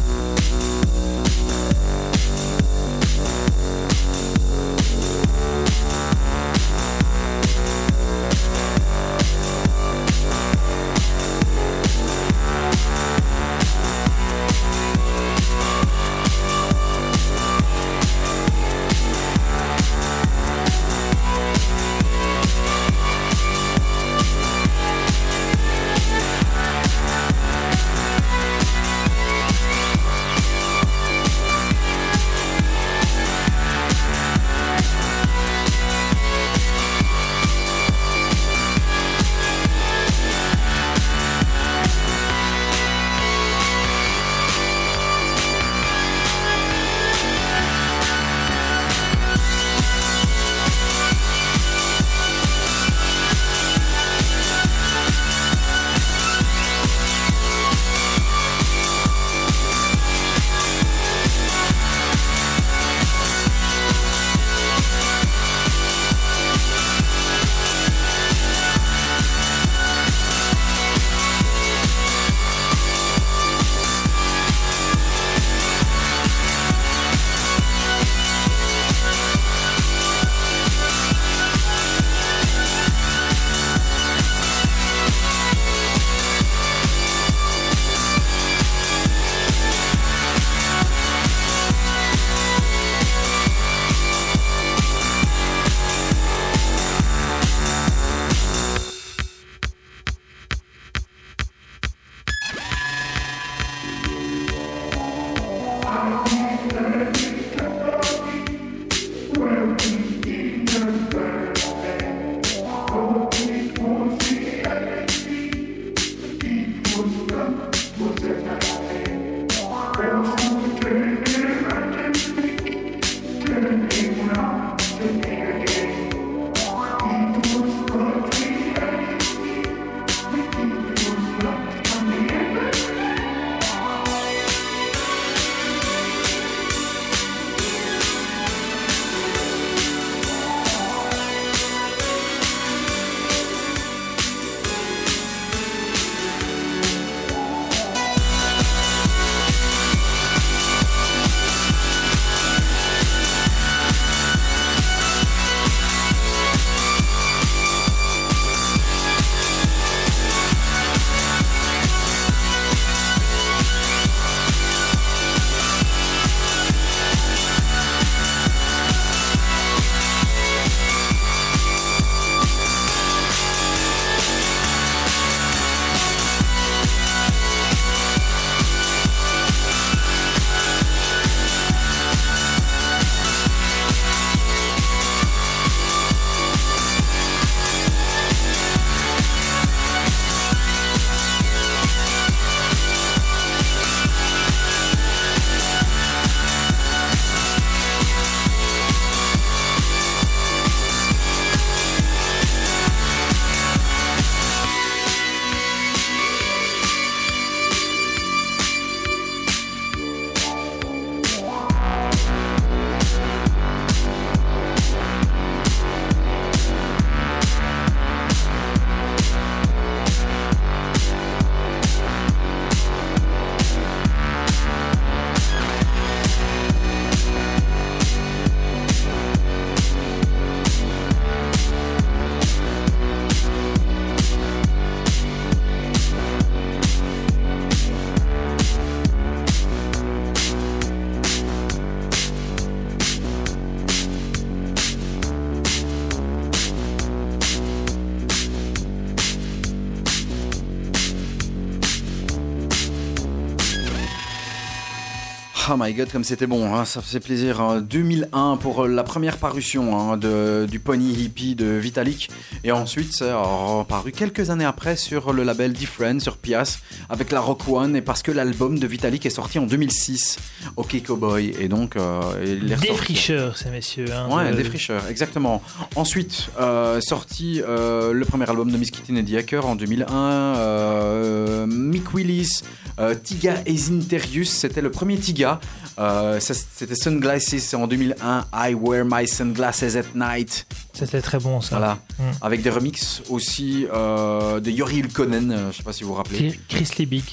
Oh my god, comme c'était bon, hein, ça faisait plaisir. hein. 2001 pour euh, la première parution hein, de, du Pony Hippie de Vitalik. Et ensuite, c'est euh, paru quelques années après sur le label Different, sur Pias, avec la Rock One. Et parce que l'album de Vitalik est sorti en 2006, OK Cowboy. Et donc, euh, il est ressorti- Défricheur, ces messieurs. hein, Ouais, de- Défricheur, exactement. Ensuite, euh, sorti euh, le premier album de Miss Kitty et The Hacker en 2001. euh, Mick Willis, euh, Tiga Ezinterius, c'était le premier Tiga. Euh, c'était Sunglasses en 2001. I wear my sunglasses at night. C'était très bon, ça. Voilà. Mm. Avec des remixes aussi euh, de Yori Ilkonen, euh, je sais pas si vous vous rappelez. Chris- Chris Liebig.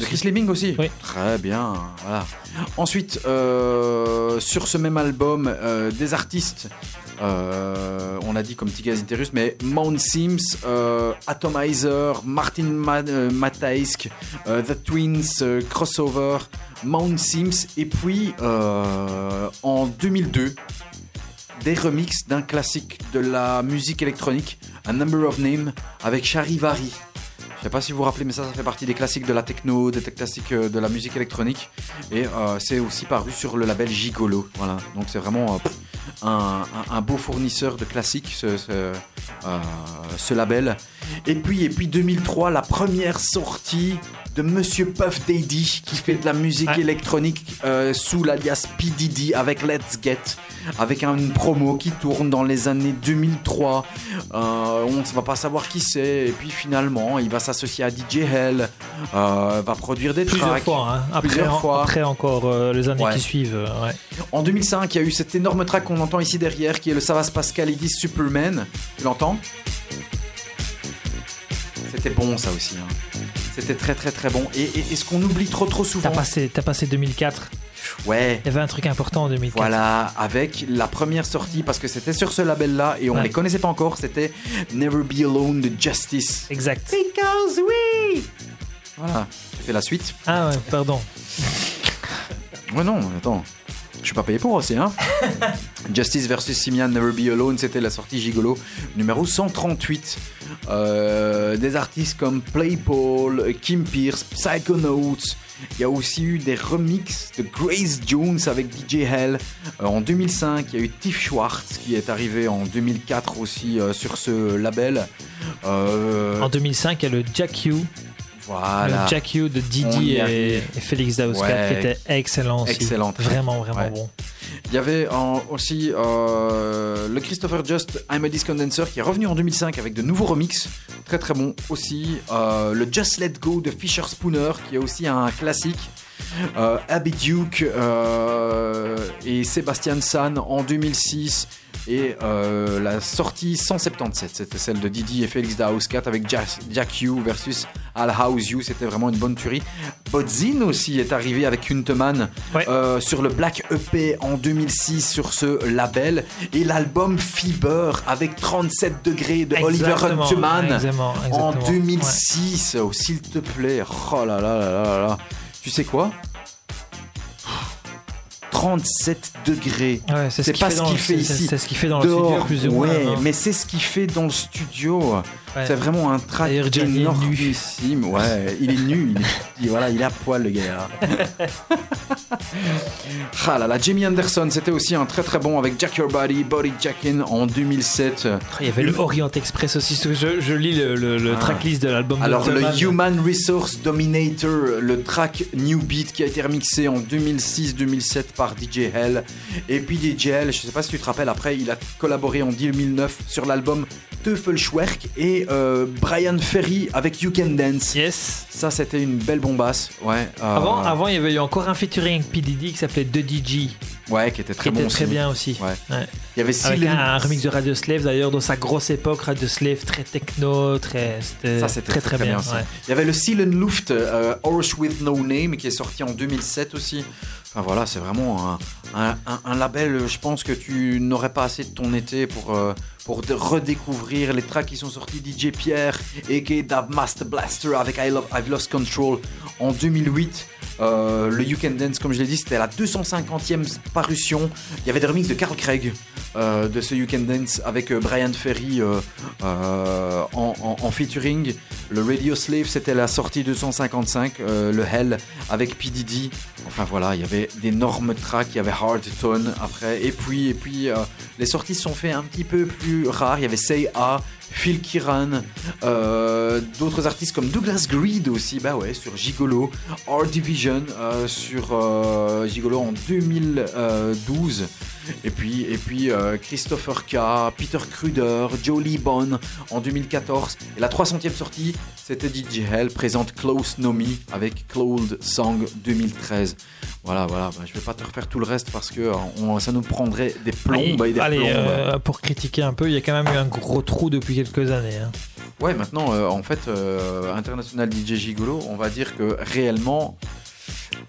De Chris Liebing aussi Oui. Très bien. Voilà. Ensuite, euh, sur ce même album, euh, des artistes, euh, on a dit comme Tigaz Interus, mais Mount Sims, Atomizer, Martin Ma Mataisk, The Twins, Crossover, Mount Sims, et puis en 2002, des remixes d'un classique de la musique électronique, A Number of Names, avec Charivari. Je sais pas si vous vous rappelez, mais ça, ça fait partie des classiques de la techno, des classiques euh, de la musique électronique. Et euh, c'est aussi paru sur le label Gigolo. Voilà. Donc c'est vraiment euh, un, un- un beau fournisseur de classiques, ce, ce, euh, ce label. Et puis, et puis 2003, la première sortie de Monsieur Puff Daddy qui fait de la musique électronique euh, sous l'alias P. Diddy avec Let's Get, avec une promo qui tourne dans les années 2003. Euh, on ne va pas savoir qui c'est. Et puis finalement, il va s'associer à DJ Hell, euh, va produire des Plusieurs tracks. fois, hein. après, Plusieurs en- fois. après encore les années Ouais. qui suivent. ouais. En 2005, il y a eu cet énorme track qu'on entend ici derrière, qui est le Savas Pascalidis Superman. Tu l'entends? C'était bon ça aussi. hein. C'était très très très bon. Et, et- et ce qu'on oublie trop trop souvent. T'as passé, t'as passé 2004. Ouais. Il y avait un truc important en 2004. Voilà, avec la première sortie, parce que c'était sur ce label-là et on Ouais. les connaissait pas encore, c'était Never Be Alone de Justice. Exact. Because we. Voilà, tu fais la suite. Ah ouais, pardon. Ouais, non, attends. Je suis pas payé pour aussi, hein. <laughs> Justice versus Simian Never Be Alone, c'était la sortie Gigolo numéro 138. Euh, des artistes comme Playpole, Kim Pierce, Psychonauts. Il y a aussi eu des remixes de Grace Jones avec DJ Hell. Euh, en 2005, il y a eu Tiff Schwartz qui est arrivé en 2004 aussi euh, sur ce label. En 2005, il y a le Jack U. Voilà. Le Jack U de Didi et, Félix Daouskat Ouais. qui était excellent aussi. Excellent, Vraiment, vraiment Ouais. bon. Il y avait en- aussi euh, le Christopher Just I'm a Disc Condenser qui est revenu en 2005 avec de nouveaux remixes, très très bon aussi. Euh, le Just Let Go de Fisher Spooner qui est aussi un classique. Euh, Abby Duke euh, et Sébastien San en 2006 et euh, la sortie 177 c'était celle de Didi et Félix da House Cat avec Jack, Jack You versus Al House You c'était vraiment une bonne tuerie. Bodzin aussi est arrivé avec Hunteman euh, sur le Black EP en 2006 sur ce label. Et l'album Fever avec 37 degrés de Oliver Hunteman exactement, en exactement. 2006 oh, s'il te plaît. Oh là là là là là là tu sais quoi 37 degrés. Ouais, c'est ce pas ce qu'il fait ici. c'est ce qu'il fait dans le Dehors, studio, plus ou moins, Ouais, mais c'est ce qu'il fait dans le studio. Ouais. C'est vraiment un track énormissime. Ouais, il est nu. Il est, il- voilà, il est à poil, le gars. <laughs> ah là là, Jimmy Anderson, c'était aussi un très très bon avec Jack Your Body, Body Jackin en 2007. Il y avait le Orient Express aussi. Je, je lis le, le- le Ah. tracklist de l'album. Alors de le Hunteman. Human Resource Dominator, le track New Beat qui a été remixé en 2006-2007 par DJ Hell. Et puis DJ Hell, je sais pas si tu te rappelles, après il a collaboré en 2009 sur l'album Teufelschwerk et euh, Brian Ferry avec You Can Dance. Yes. Ça c'était une belle bombasse. Ouais. euh, Avant, avant, il y avait eu encore un featuring avec P. Diddy qui s'appelait The DJ. Ouais, qui était très qui bon était très aussi. bien aussi. Ouais. Ouais. Il y avait Avec Seal un, un remix de Radio Slave d'ailleurs dans sa grosse époque, Radio Slave très techno, très Ça, c'était très, très bien. ouais. Il y avait le Seelen Luft, euh, Horse with No Name, qui est sorti en 2007 aussi. Enfin voilà, c'est vraiment un, label, je pense que tu n'aurais pas assez de ton été pour, euh, redécouvrir les tracks qui sont sortis DJ Pierre et Dab Master Blaster avec I Love, I've Lost Control en 2008. Euh, le You Can Dance, comme je l'ai dit, c'était la 250e parution. Il y avait des remixes de Carl Craig euh, de ce You Can Dance avec Brian Ferry en featuring. Le Radio Slave, c'était la sortie 255. euh, le Hell avec P. Diddy. Enfin voilà, il y avait d'énormes tracks. Il y avait Hard Tone après. Et puis, et puis euh, les sorties sont fait un petit peu plus rares. Il y avait Say A. Phil Kiran, euh, d'autres artistes comme Douglas Greed aussi, bah ouais, sur Gigolo, Art Division sur Gigolo en 2012, et puis, et puis Christopher K, Peter Kruder, Joe Lee Bon en 2014, et la 300e sortie, c'était DJ Hell, présente Close Nomi avec Cloud Song 2013. Voilà, voilà, bah, je vais pas te refaire tout le reste parce que euh, on- ça nous prendrait des plombes et des Allez, plombes. euh, pour critiquer un peu, il y a quand même eu un gros trou depuis quelques années. hein. Ouais, maintenant, euh, en fait, euh, International DJ Gigolo, on va dire que réellement,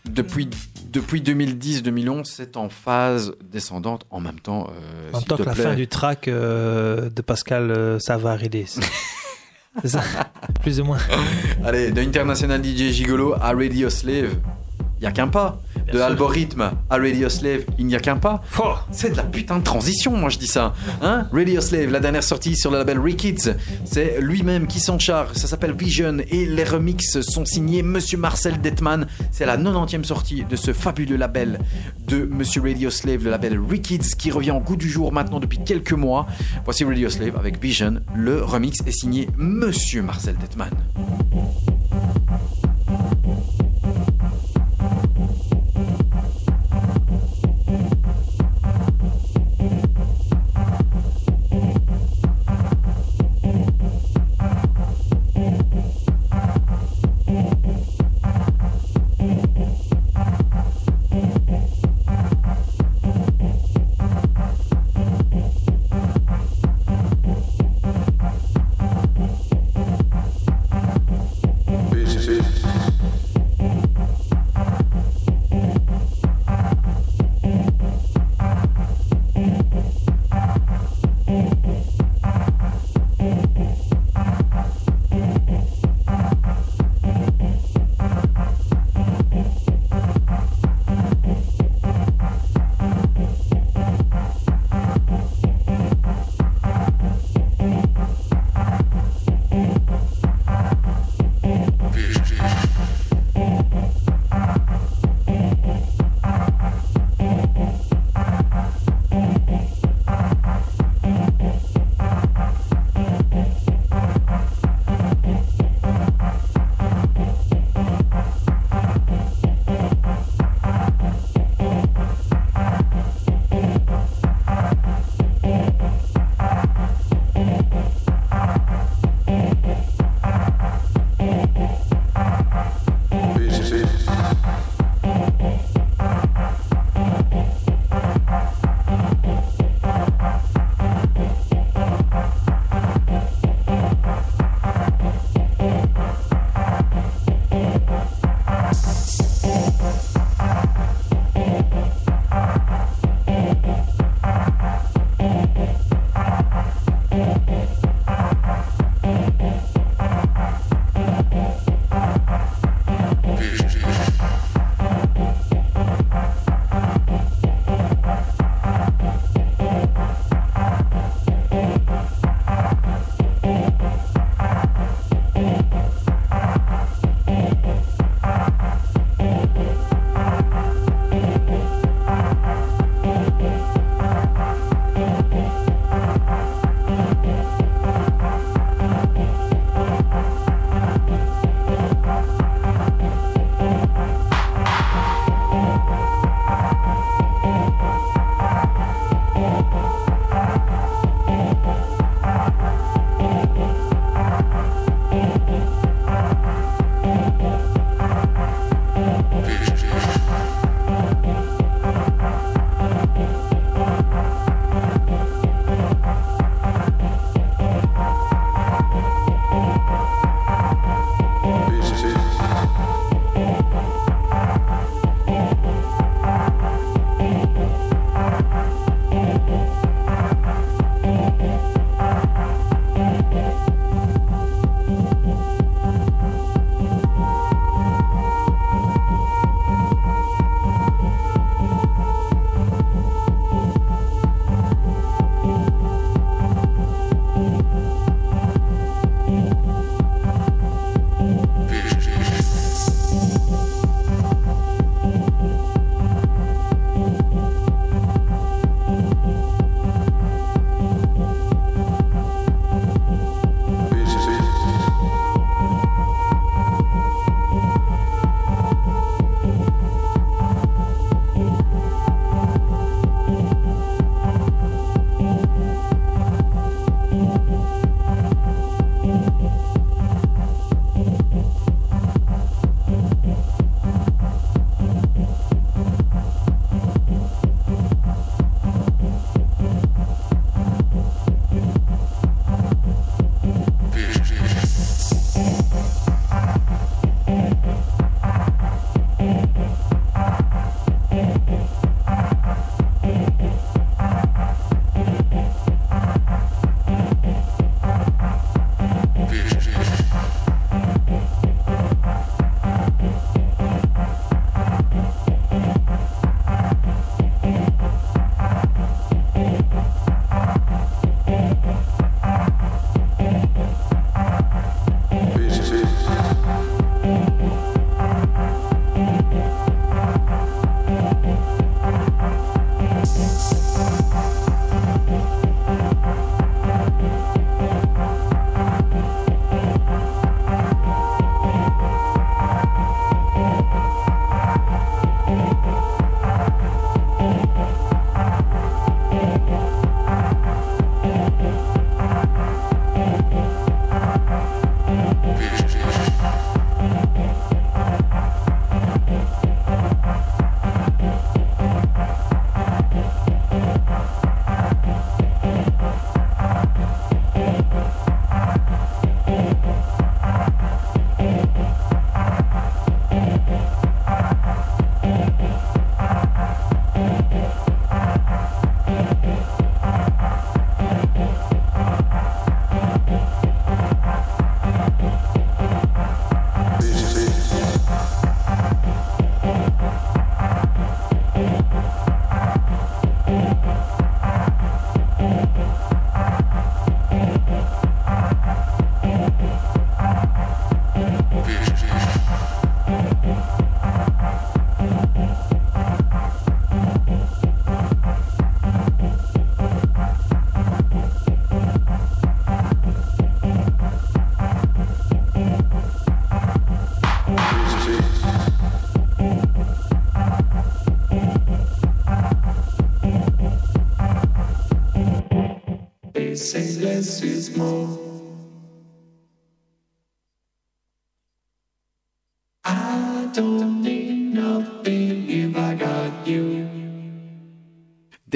depuis, depuis 2010-2011, c'est en phase descendante. En même temps, euh, En même temps te que la plaît, fin du track euh, de Pascal euh. <laughs> C'est ça <laughs> Plus ou moins. Allez, de International DJ Gigolo à Radio Slave, il n'y a qu'un pas. de sûr. Algorithme à Radio Slave, il n'y a qu'un pas. C'est de la putain de transition, moi je dis ça. Hein? Radio Slave, la dernière sortie sur le label Rekids, c'est lui-même qui s'en charge. Ça s'appelle Vision et les remixes sont signés Monsieur Marcel Detman. C'est la 90e sortie de ce fabuleux label de Monsieur Radio Slave, le label Rekids qui revient au goût du jour maintenant depuis quelques mois. Voici Radio Slave avec Vision. Le remix est signé Monsieur Marcel Detman. Thank less Thank you.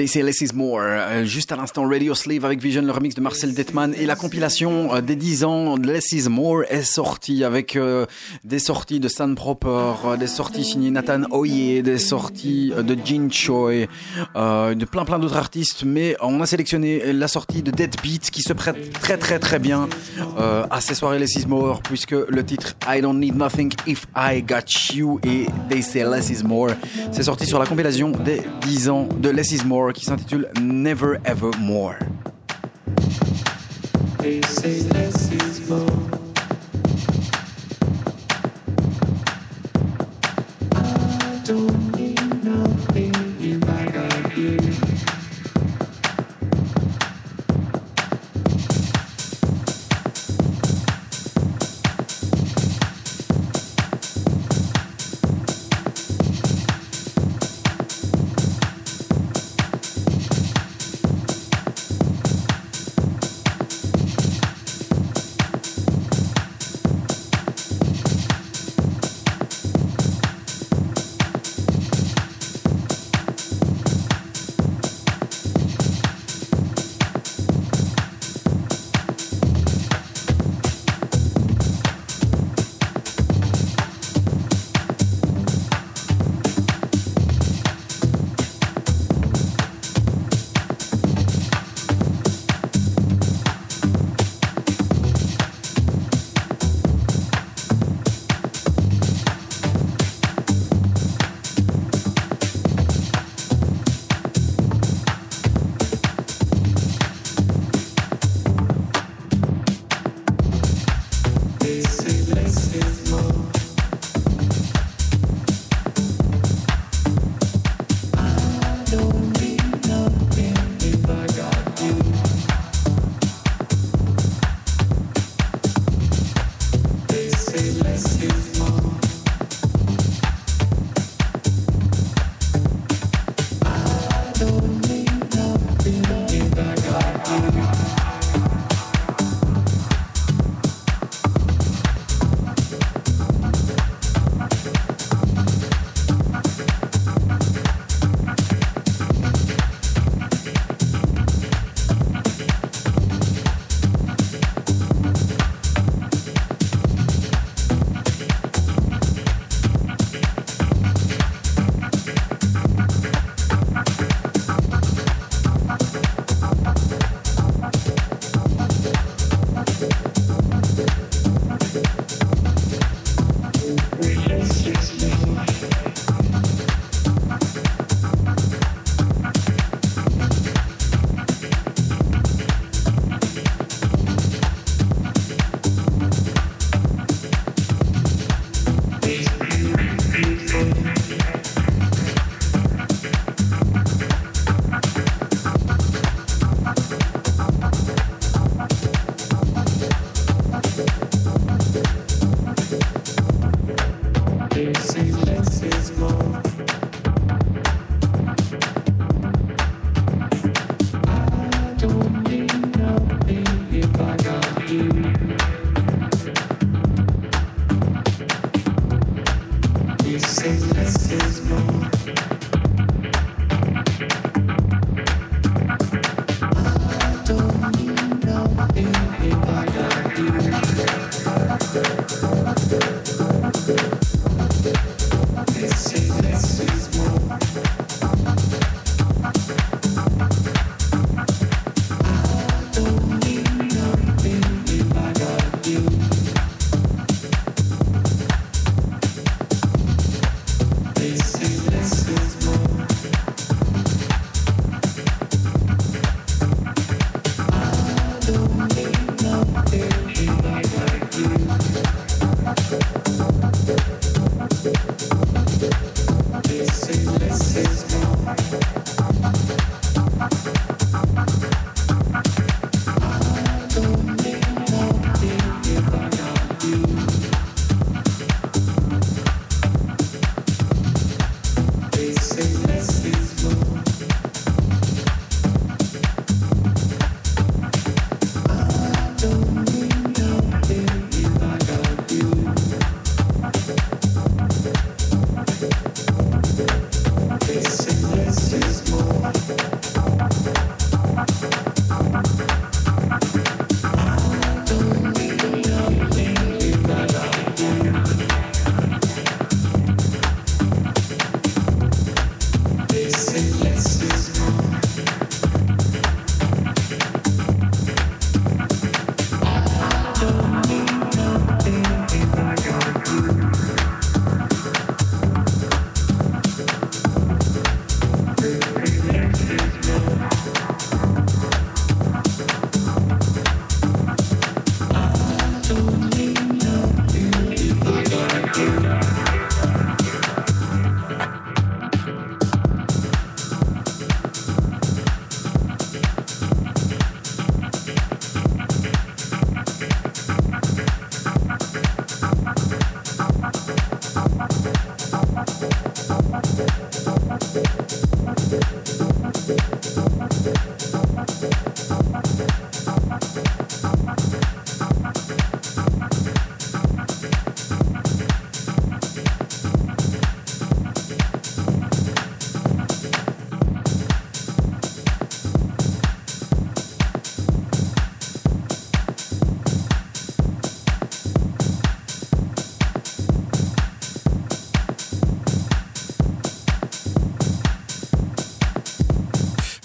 Say Less Is More. Euh, juste à l'instant, Radio Slave avec Vision, le remix de Marcel Detman et la compilation euh, des 10 ans de Less Is More est sortie avec euh, des sorties de Stan Proper, des sorties signées Nathan Oye, des sorties de Jin Choi, de plein plein d'autres artistes. Mais on a sélectionné la sortie de Deadbeat qui se prête très très très bien à ces soirées Less Is More puisque le titre I Don't Need Nothing If I Got You et They Say Less Is More. C'est sorti sur la compilation des 10 ans de Less Is More qui s'intitule Never Ever More.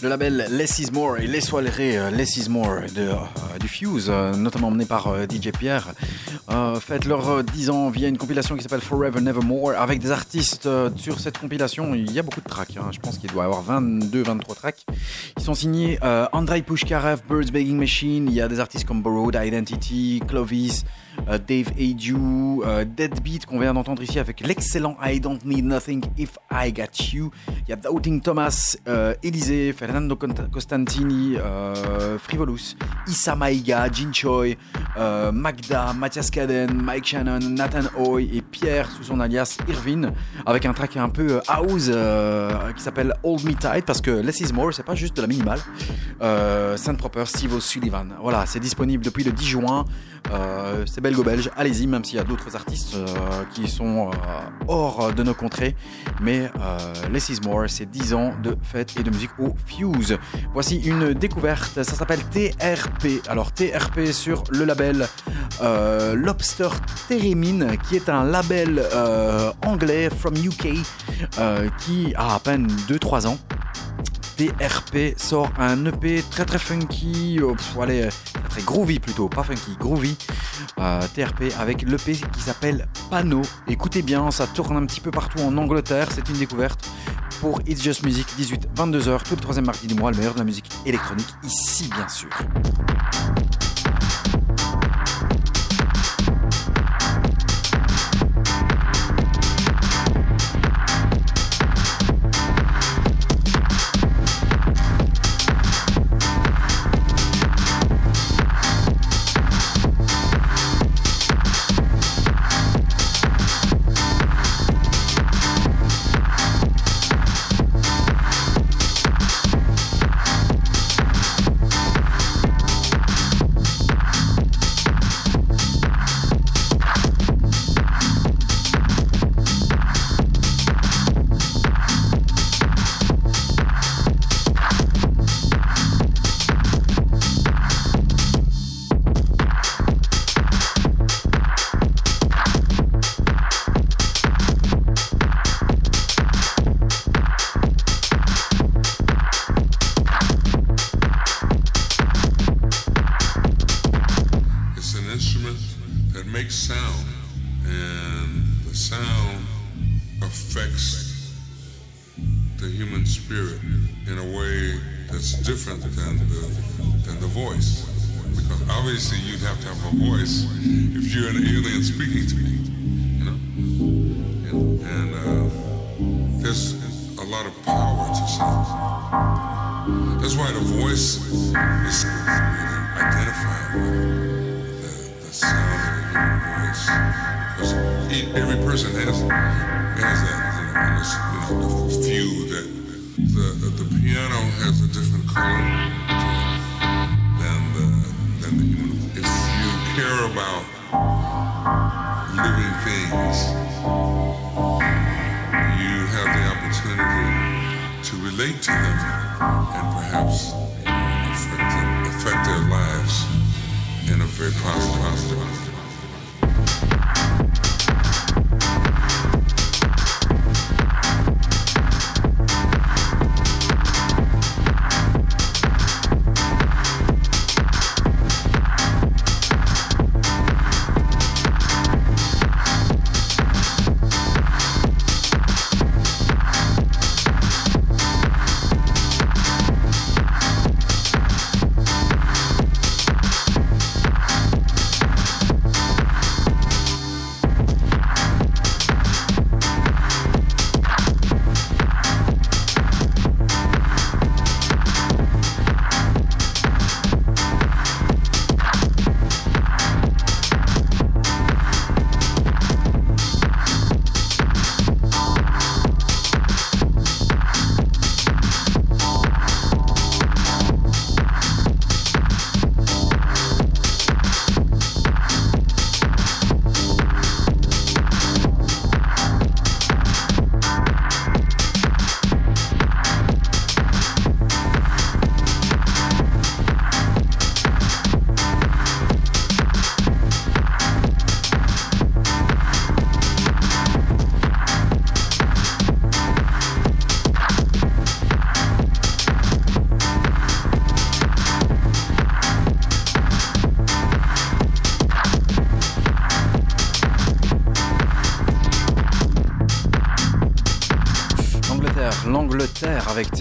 Le label Less is More et Les Soirées euh, Less is More de, euh, du Fuse, euh, notamment emmené par DJ Pierre, fêtent leurs euh, 10 ans via une compilation qui s'appelle Forever Nevermore avec des artistes sur cette compilation. Il y a beaucoup de tracks, hein. je pense qu'il doit y avoir 22-23 tracks. Ils sont signés Andrei Pushkarev, Birds Begging Machine, il y a des artistes comme Borrowed Identity, Clovis, euh, Dave Adew, euh, Deadbeat qu'on vient d'entendre ici avec l'excellent I Don't Need Nothing If I Got You. Il y a Doubting Thomas, euh, Élysée, Fernando Costantini, euh, Frivolous, Issa Maïga, Jin Choi, Magda, Mathias Caden, Mike Shannon, Nathan Hoy et Pierre sous son alias Irvin avec un track un peu house qui s'appelle Hold Me Tight parce que Less is More c'est pas juste de la minimale. Saint Proper, Steve O'Sullivan. Voilà, c'est disponible depuis le 10 juin. Euh, c'est belgo-belge. Allez-y, même s'il y a d'autres artistes euh, qui sont euh, hors de nos contrées. Mais Less is More, c'est 10 ans de fête et de musique au Fuse. Voici une découverte, ça s'appelle TRP. Alors TRP sur le label Lobster Theremin, qui est un label anglais from UK qui a à peine 2-3 ans. TRP sort un EP très très funky, euh, très, très groovy plutôt, pas funky, groovy. Euh, TRP avec l'EP qui s'appelle Pano. Écoutez bien, ça tourne un petit peu partout en Angleterre, c'est une découverte pour It's Just Music, 18-22h, tout le troisième mardi du mois, le meilleur de la musique électronique, ici bien sûr.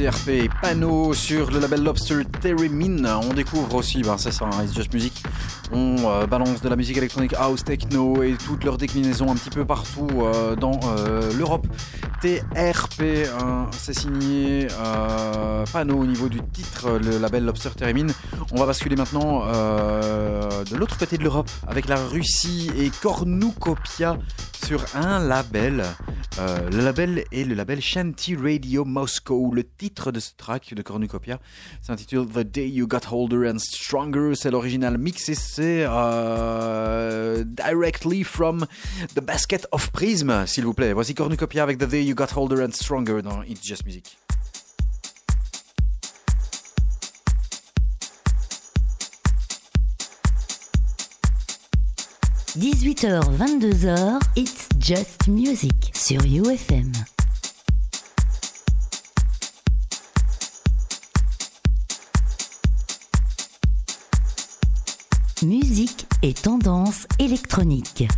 TRP Pano sur le label Lobster Theremin. On découvre aussi, ben c'est ça, hein, It's Just Music. On euh, balance de la musique électronique house, techno et toutes leurs déclinaisons un petit peu partout euh, dans euh, l'Europe. TRP, hein, c'est signé Pano au niveau du titre, le label Lobster Theremin. On va basculer maintenant de l'autre côté de l'Europe avec la Russie et Cornucopia sur un label. Euh, le label est le label Shanty Radio Moscow. Le titre de ce track de Cornucopia s'intitule The Day You Got Older and Stronger. C'est l'original mix et c'est euh, directly from the basket of Prism, s'il vous plaît. Voici Cornucopia avec The Day You Got Older and Stronger dans It's Just Music. 18h, 22h, It's Just Music sur UFM. Musique et tendance électronique.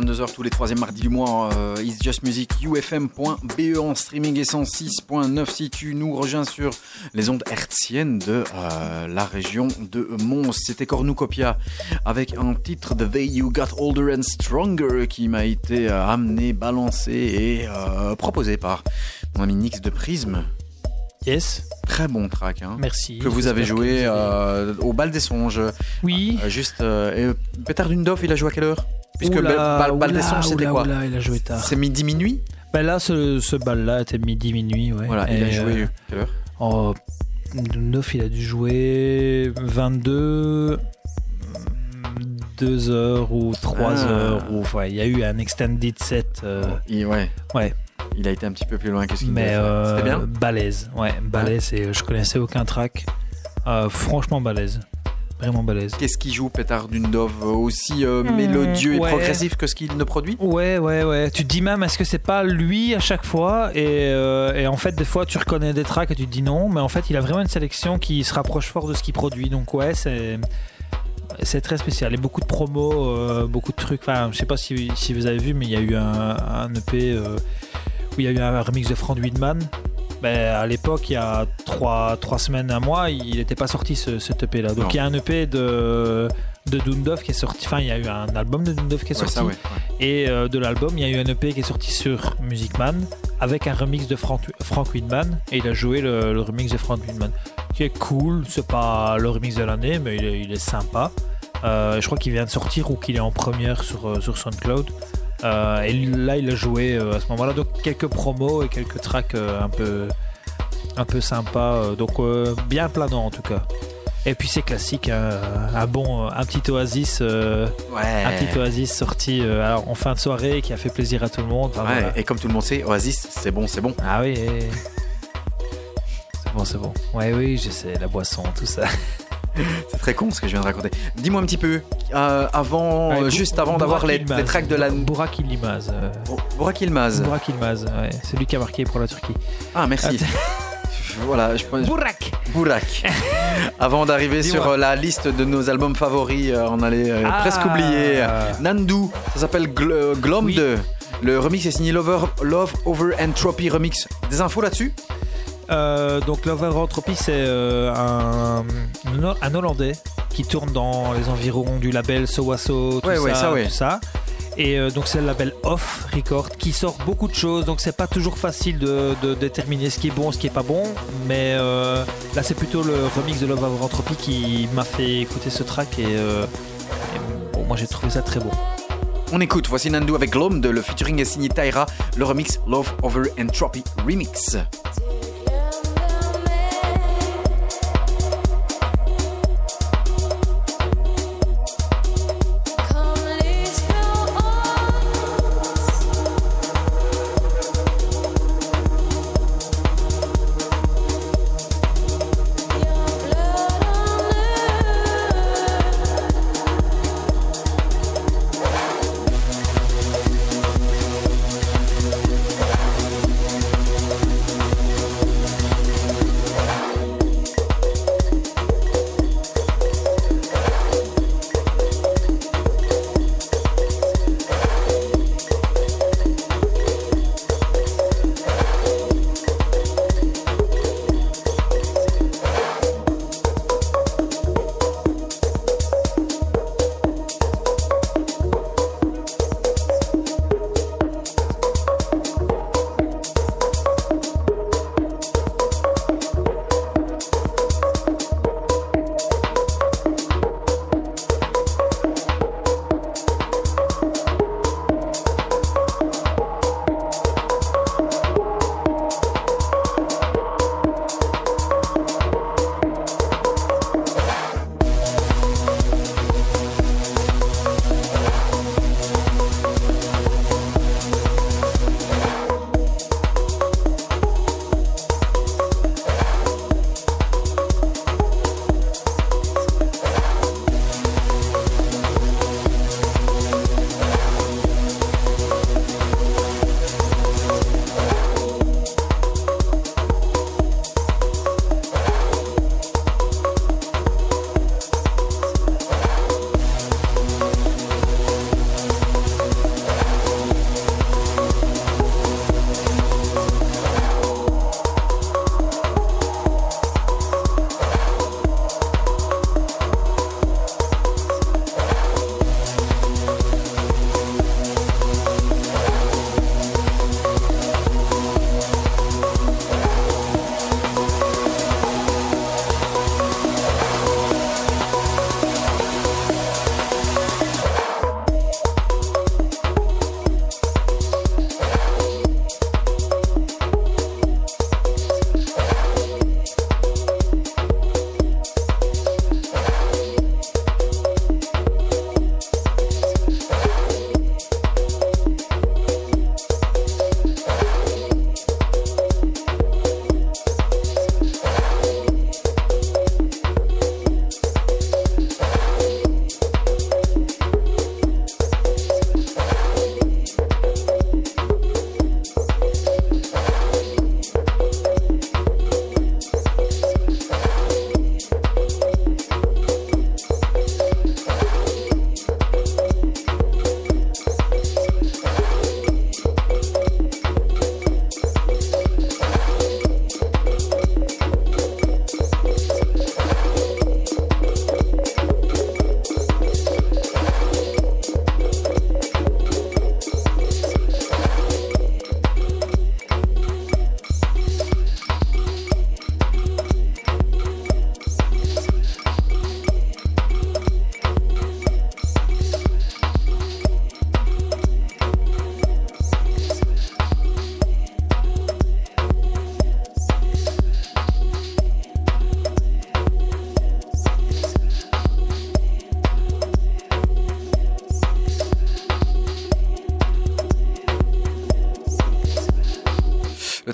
18-22h tous les troisièmes mardis du mois, euh, It's Just Music, ufm.be en streaming et 106.9 si tu nous rejoins sur les ondes hertziennes de euh, la région de Mons. C'était Cornucopia avec un titre The Way You Got Older and Stronger qui m'a été euh, amené, balancé et proposé par mon ami Nix de Prisme. Yes. Très bon track. Hein, Merci. Que vous avez joué vous avez- euh, au bal des songes. Oui. Euh, juste. euh, et Petar Dundov, il a joué à quelle heure? Puisque Oula, bal, bal des songes, c'était quoi oula, il a joué tard. C'est midi minuit Ben là, ce, ce bal-là était midi, minuit. Ouais. Voilà, il a Et, joué euh, quelle heure Oh, Dundov, il a dû jouer 22, 2 heures ou 3 Ah. heures. Ou, ouais, il y a eu un extended set. euh, Il- ouais. ouais. Il a été un petit peu plus loin que ce qu'il Mais euh, C'était bien balèze. Ouais, balèze. Et je connaissais aucun track. Euh, franchement balèze. Vraiment balèze. Qu'est-ce qu'il joue, Petar Dundov Aussi euh, Hmm, mélodieux et progressif que ce qu'il ne produit? Ouais, ouais, ouais. Tu te dis même, est-ce que c'est pas lui à chaque fois? Et, euh, et en fait, des fois, tu reconnais des tracks et tu te dis non, mais en fait, il a vraiment une sélection qui se rapproche fort de ce qu'il produit. Donc, ouais, c'est. C'est très spécial et beaucoup de promos, euh, beaucoup de trucs. Enfin, je sais pas si, si vous avez vu, mais il y a eu un, un EP euh, où il y a eu un remix de Frank Widman. Ben, à l'époque, il y a trois, trois semaines, un mois, il n'était pas sorti ce, cet EP là. Donc Non. il y a un EP de, de Dundov qui est sorti. Enfin, il y a eu un album de Dundov qui est Ouais, sorti. ça, ouais, Et euh, de l'album, il y a eu un EP qui est sorti sur Music Man avec un remix de Frank, Frank Widman. Et il a joué le, le remix de Frank Widman qui est cool. C'est pas le remix de l'année, mais il est, il est sympa. Euh, je crois qu'il vient de sortir ou qu'il est en première sur, euh, sur SoundCloud. Euh, et là, il a joué euh, à ce moment-là. Donc, quelques promos et quelques tracks euh, un peu, un peu sympas. donc, bien planant en tout cas. Et puis, c'est classique. hein, un bon, un petit Oasis. euh, Ouais. Un petit Oasis sorti euh, alors, en fin de soirée qui a fait plaisir à tout le monde. Enfin, Ouais, voilà. Et comme tout le monde sait, Oasis, c'est bon, c'est bon. Ah oui. et- C'est bon, c'est bon. Ouais, oui, je sais, la boisson, tout ça. <laughs> C'est très con ce que je viens de raconter. Dis-moi un petit peu, euh, avant, Ouais, euh, juste avant d'avoir les, les tracks de la. Burak Yilmaz. euh, Burak Yilmaz. Burak ouais. C'est lui qui a marqué pour la Turquie. Ah, merci. <laughs> voilà, je pense. Burak Burak. <laughs> Avant d'arriver sur euh, la liste de nos albums favoris, on allait Ah. presque oublier. Nandu, ça s'appelle Gl- Glom 2. Le remix est signé Lover, Love Over Entropy Remix. Des infos là-dessus? Euh, donc Love Entropy, c'est euh, un, un Hollandais qui tourne dans les environs du label Sowaso, tout Ouais, ça, ouais, ça, ouais. tout ça. Et euh, donc c'est le label Off Record qui sort beaucoup de choses, donc c'est pas toujours facile de, de déterminer ce qui est bon, ce qui est pas bon. Mais euh, là c'est plutôt le remix de Love Over Entropy qui m'a fait écouter ce track et, et bon, moi j'ai trouvé ça très bon. On écoute, voici Nandu avec Glom 2. Le featuring est signé Tyra. Le remix Love Over Entropy Remix.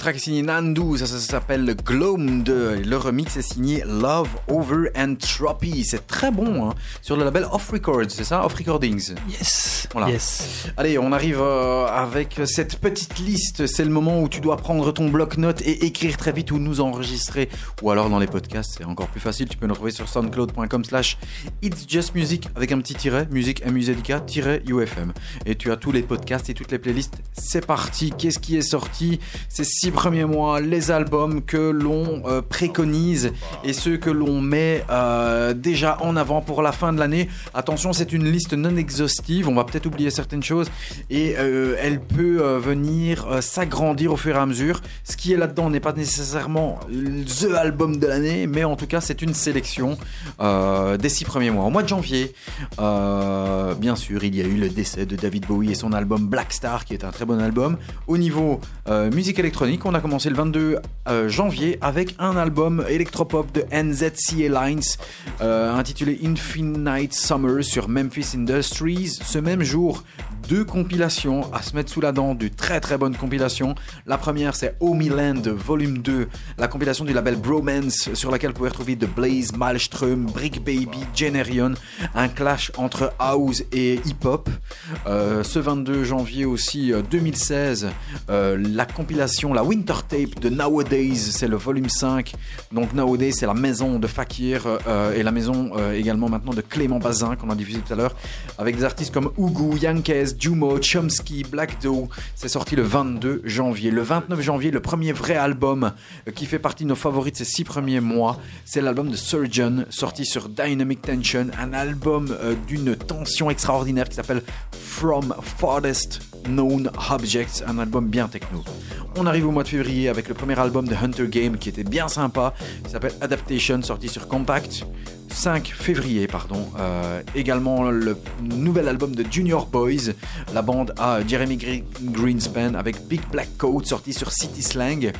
Track est signé Nandu, ça, ça s'appelle Gloam 2. Le remix est signé Love Over Entropy. C'est très bon, hein, sur le label Off Records, c'est ça? Off Recordings. Yes. Voilà. Yes. Allez, on arrive euh, avec cette petite liste. C'est le moment où tu dois prendre ton bloc-notes et écrire très vite ou nous enregistrer. Ou alors dans les podcasts, c'est encore plus facile. Tu peux nous retrouver sur soundcloud.com slash It's Just Music avec un petit tiret, musique M-U-Z-I-K, tiret UFM. Et tu as tous les podcasts et toutes les playlists. C'est parti. Qu'est-ce qui est sorti ces six premiers mois? Les albums que l'on euh, préconise et ceux que l'on met euh, déjà en avant pour la fin de l'année. Attention, c'est une liste non exhaustive. On va peut-être oublier certaines choses et euh, elle peut euh, venir s'agrandir au fur et à mesure. Ce qui est là-dedans n'est pas nécessairement the album de l'année, mais en tout cas, c'est une sélection des six premiers mois. Au mois de janvier, bien sûr, il y a eu le décès de David Bowie et son album Black Star, qui est un très bon album. Au niveau musique électronique, on a commencé le 22 euh, janvier avec un album électropop NZCA Lines euh, intitulé Infinite Summer sur Memphis Industries. Ce même jour, deux compilations à se mettre sous la dent, du très très bonne compilation. La première c'est Land Volume 2, la compilation du label Bromance sur laquelle vous pouvez retrouver The Blaze, Malmström, Brick Baby, Generion, un clash entre house et hip-hop. Euh, ce 22 janvier aussi euh, 2016, euh, la compilation, la Winter Tape de Nowadays, c'est le volume 5. Donc Nowadays c'est la maison de Fakir euh, et la maison euh, également maintenant de Clément Bazin qu'on a diffusé tout à l'heure, avec des artistes comme Ugu, Yankes, Jumo, Chomsky, Black Doe. C'est sorti le 22 janvier. Le 29 janvier, le premier vrai album euh, qui fait partie de nos favoris de ces six premiers mois, c'est l'album de Surgeon, sorti sur Dynamic Tension, un album euh, d'une tension extraordinaire qui s'appelle From Farthest Known Objects, un album bien techno. On arrive au mois de février avec le premier album de Hunter Game qui était bien sympa, qui s'appelle Adaptation, sorti sur Compact. 5 février, pardon. Euh, également le nouvel album de Junior Boys, la bande à Jeremy Gre- Greenspan avec Big Black Coat sorti sur City Slang.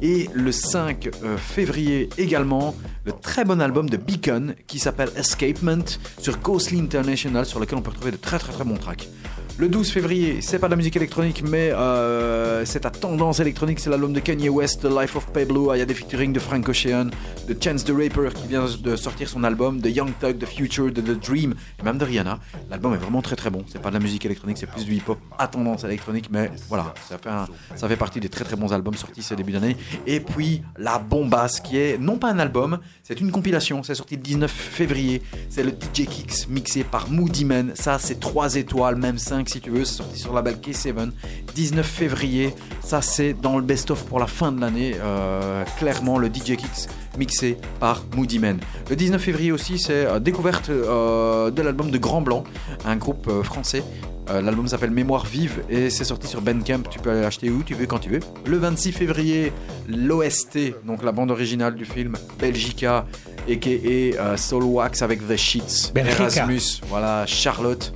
Et le 5 euh, février également, le très bon album de Beacon qui s'appelle Escapement sur Ghostly International sur lequel on peut retrouver de très très très bons tracks. Le 12 février, c'est pas de la musique électronique, mais euh, c'est à tendance électronique. C'est l'album de Kanye West, The Life of Pablo. Il y a des featuring de Frank Ocean, de Chance the Rapper qui vient de sortir son album, de Young Thug, The Future, de The Dream, et même de Rihanna. L'album est vraiment très très bon. C'est pas de la musique électronique, c'est plus du hip-hop à tendance électronique, mais voilà, ça fait, ça fait partie des très très bons albums sortis ce début d'année. Et puis la bombasse qui est non pas un album, c'est une compilation. C'est sorti le 19 février. C'est le DJ Kicks mixé par Moody Man. Ça, c'est 3 étoiles, même 5 si tu veux. C'est sorti sur le label K7. 19 février. Ça, c'est dans le best-of pour la fin de l'année. Euh, clairement, le DJ Kicks mixé par Moody Man. Le 19 février aussi, c'est euh, découverte euh, de l'album de Grand Blanc, un groupe euh, français. L'album s'appelle Mémoire vive et c'est sorti sur Bandcamp. Tu peux aller l'acheter où tu veux, quand tu veux. Le 26 février, l'OST, donc la bande originale du film Belgica, a.k.a. euh, Soul Wax avec The Sheets. Erasmus, voilà, Charlotte.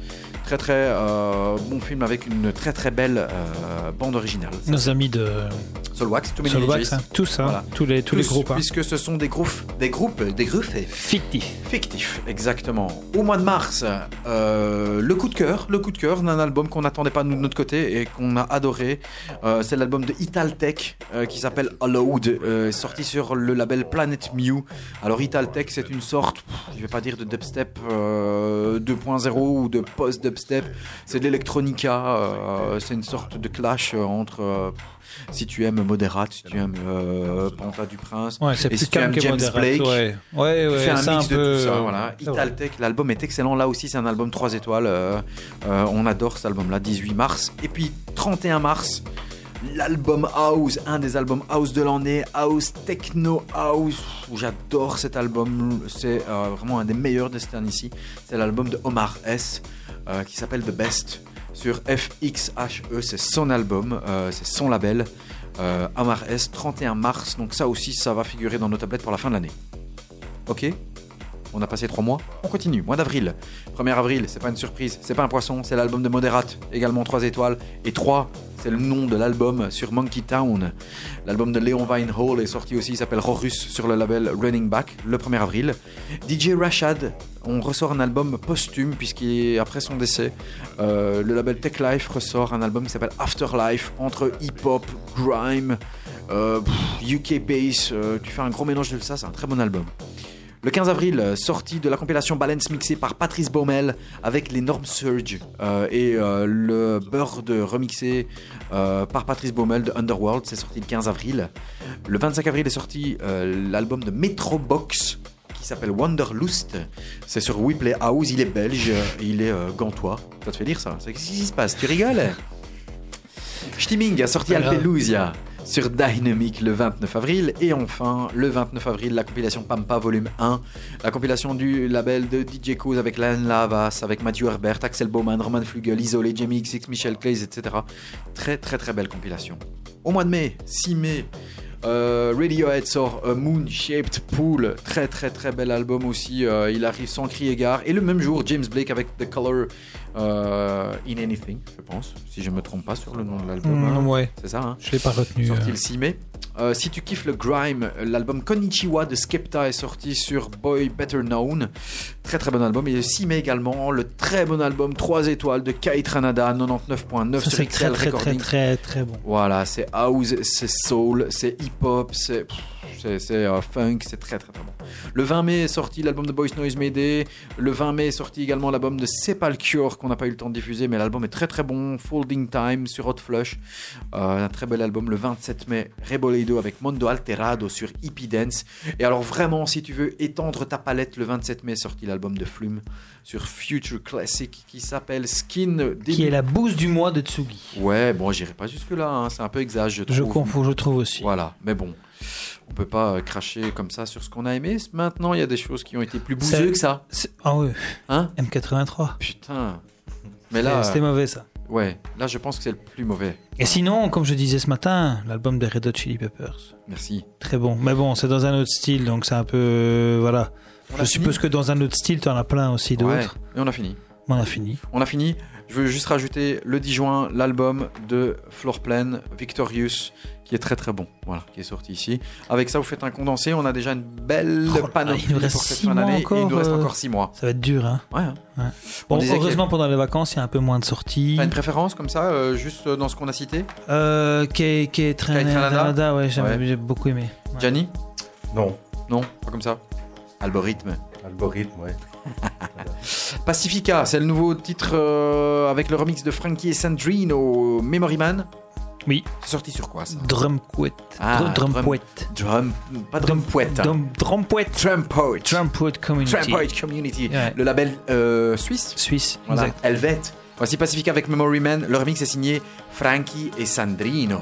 Très très euh, bon film avec une très très belle euh, bande originale. Nos amis de Soulwax, DJs. hein, tous, Voilà. tous les tous les groupes. hein. Puisque ce sont des groupes, des groupes, des groupes fictifs. Fictifs, exactement. Au mois de mars, euh, le coup de cœur, le coup de cœur d'un album qu'on n'attendait pas de notre côté et qu'on a adoré. C'est l'album de Italtech qui s'appelle Allowed, sorti sur le label Planet Mew. Alors Italtech, c'est une sorte, je vais pas dire de dubstep euh, 2.0 ou de post-dubstep, c'est de l'électronica. euh, c'est une sorte de clash euh, entre euh, si tu aimes Moderat, si tu aimes euh, Panta du Prince, Ouais, et si tu aimes James Blake, ouais. Ouais, tu fais un mix un de tout ça. Voilà. Italtech, l'album est excellent. Là aussi, c'est un album 3 étoiles. on adore cet album-là, 18 mars. Et puis 31 mars, l'album House, un des albums House de l'année, House Techno House. J'adore cet album. C'est euh, vraiment un des meilleurs de cette. C'est l'album de Omar S. euh, qui s'appelle The Best sur FXHE. C'est son album, euh, c'est son label. Euh, Omar S, 31 mars. Donc ça aussi, ça va figurer dans nos tablettes pour la fin de l'année. Ok? On a passé trois mois, on continue. Mois d'avril. 1er avril, c'est pas une surprise, c'est pas un poisson, c'est l'album de Moderat, également 3 étoiles. Et 3, c'est le nom de l'album sur Monkey Town. L'album de Léon Vinehall est sorti aussi, il s'appelle Rorus sur le label Running Back, le 1er avril. DJ Rashad, on ressort un album posthume, puisqu'après son décès, euh, le label Tech Life ressort un album qui s'appelle Afterlife, entre hip-hop, grime, euh, UK bass, euh, tu fais un gros mélange de ça, c'est un très bon album. Le 15 avril, euh, sortie de la compilation Balance mixée par Patrice Baumel avec l'énorme Surge euh, et euh, le Bird remixé euh, par Patrice Baumel de Underworld, c'est sorti le 15 avril. Le 25 avril est sorti l'album de Metrobox qui s'appelle Wanderlust. C'est sur Weplay House, il est belge, et il est gantois. Ça te fait dire ça? C'est- Qu'est-ce qui se passe? Tu rigoles? <laughs> Stimming a sorti. Alpelusia sur Dynamic le 29 avril. Et enfin le 29 avril la compilation Pampa volume 1 la compilation du label de DJ Cause avec Lan Lavas avec Matthew Herbert Axel Bowman Roman Flugel Isolé Jamie XX Michel Clays etc très très très belle compilation. Au mois de mai 6 mai euh, Radiohead sort a Moon Shaped Pool, très très très bel album aussi. euh, il arrive sans cri égard. Et le même jour, James Blake avec The Color euh, in Anything, je pense, si je me trompe pas sur le nom de l'album. Mm, hein. ouais. C'est ça, hein Je l'ai pas retenu. Sorti le 6 mai. Si tu kiffes le grime, l'album Konnichiwa de Skepta est sorti sur Boy Better Known. Très très bon album. Et le 6 mai également, le très bon album 3 étoiles de Kate Ranada, 99.9 Ça, sur c'est très, très, très, très, très bon. Voilà, c'est house, c'est soul, c'est hip-hop, c'est pff, c'est c'est, euh, funk, c'est très très très bon. Le 20 mai est sorti l'album de Boys Noise Mayday. Le 20 mai est sorti également l'album de Sepal Cure qu'on n'a pas eu le temps de diffuser, mais l'album est très très bon. Folding Time sur Hot Flush, Euh, un très bel album. Le 27 mai, Reboledo avec Mondo Alterado sur Hippie Dance. Et alors vraiment, si tu veux étendre ta palette, le 27 mai est sorti l'album de Flume sur Future Classic qui s'appelle Skin. Qui est la bouse du mois de Tsugi. Ouais, bon, j'irai pas jusque-là, hein, c'est un peu exagéré, je trouve. Je confonds, je trouve aussi. Voilà, mais bon, on peut pas euh, cracher comme ça sur ce qu'on a aimé. Maintenant, il y a des choses qui ont été plus bouseux C'est- que ça. Ah ouais. Hein M83. Putain. Mais là, C'était mauvais ça. ouais, là, je pense que c'est le plus mauvais. Et sinon, comme je disais ce matin, l'album des Red Hot Chili Peppers. Merci. Très bon. Mais bon, c'est dans un autre style, donc c'est un peu. euh, voilà. On Je suppose que dans un autre style, tu en as plein aussi d'autres. Et on a fini. On a fini. On a fini. Je veux juste rajouter le 10 juin l'album de Floorplan Victorious qui est très très bon. Voilà, qui est sorti ici. Avec ça, vous faites un condensé. On a déjà une belle Oh là, panoplie il nous reste pour cette six fin mois d'année. Et il nous encore, reste euh, encore 6 mois. Ça va être dur, hein. Ouais. hein. Ouais. On Bon, a- heureusement, pendant les vacances, il y a un peu moins de sorties. T'as une préférence comme ça, euh, juste dans ce qu'on a cité? Euh, Kay Kay Tranada Tranada, ouais, j'ai beaucoup aimé. Ouais. Gianni? Non. Non, pas comme ça. Algorithme. Algorithme, ouais. <laughs> Pacifica, c'est le nouveau titre euh, avec le remix de Frankie et Sandrine Memory Man. Oui. C'est sorti sur quoi ça Drum Quet. Ah, Drum, drum drum- pas drum poet. hein. Drum, drum Poet. Drum poet. Drum Poet Community. Drum poet community. Ouais. Le label euh, suisse. Suisse, Voilà. exact. Helvet. Voici Pacifica avec Memory Man. Le remix est signé Frankie et Sandrino.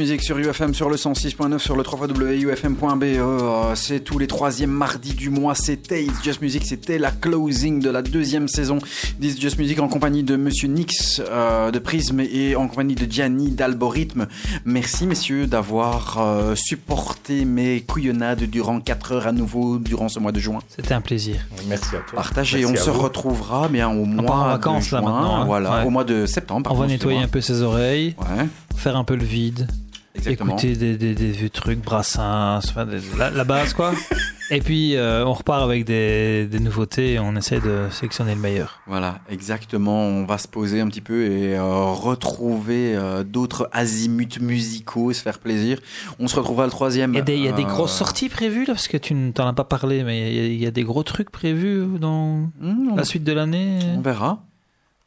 Music sur UFM, sur le 106.9, sur le 3wufm.be. Euh, C'est tous les troisièmes mardis du mois. C'était It's Just Music. C'était la closing de la deuxième saison d'It's Just Music en compagnie de Monsieur Nix euh, de Prism et en compagnie de Gianni d'Algorithme. Merci messieurs d'avoir euh, supporté mes couillonnades durant 4 heures à nouveau durant ce mois de juin. C'était un plaisir. Merci à toi. Partagez. Merci On se vous. retrouvera bien au mois en de vacances, là, juin. maintenant, hein. Voilà, Ouais. au mois de septembre. On va nettoyer un peu ses oreilles, Ouais, faire un peu le vide, exactement. écouter des, des, trucs, brassins, enfin, la, la base quoi. <laughs> et puis euh, on repart avec des, nouveautés et on essaie de sélectionner le meilleur. Voilà, exactement. On va se poser un petit peu et euh, retrouver euh, d'autres azimuts musicaux, se faire plaisir. On se retrouvera le troisième. Il y a des, il y a des grosses sorties prévues là, parce que tu ne t'en as pas parlé, mais il y a- il y, a des gros trucs prévus dans hmm, la suite de l'année. on verra.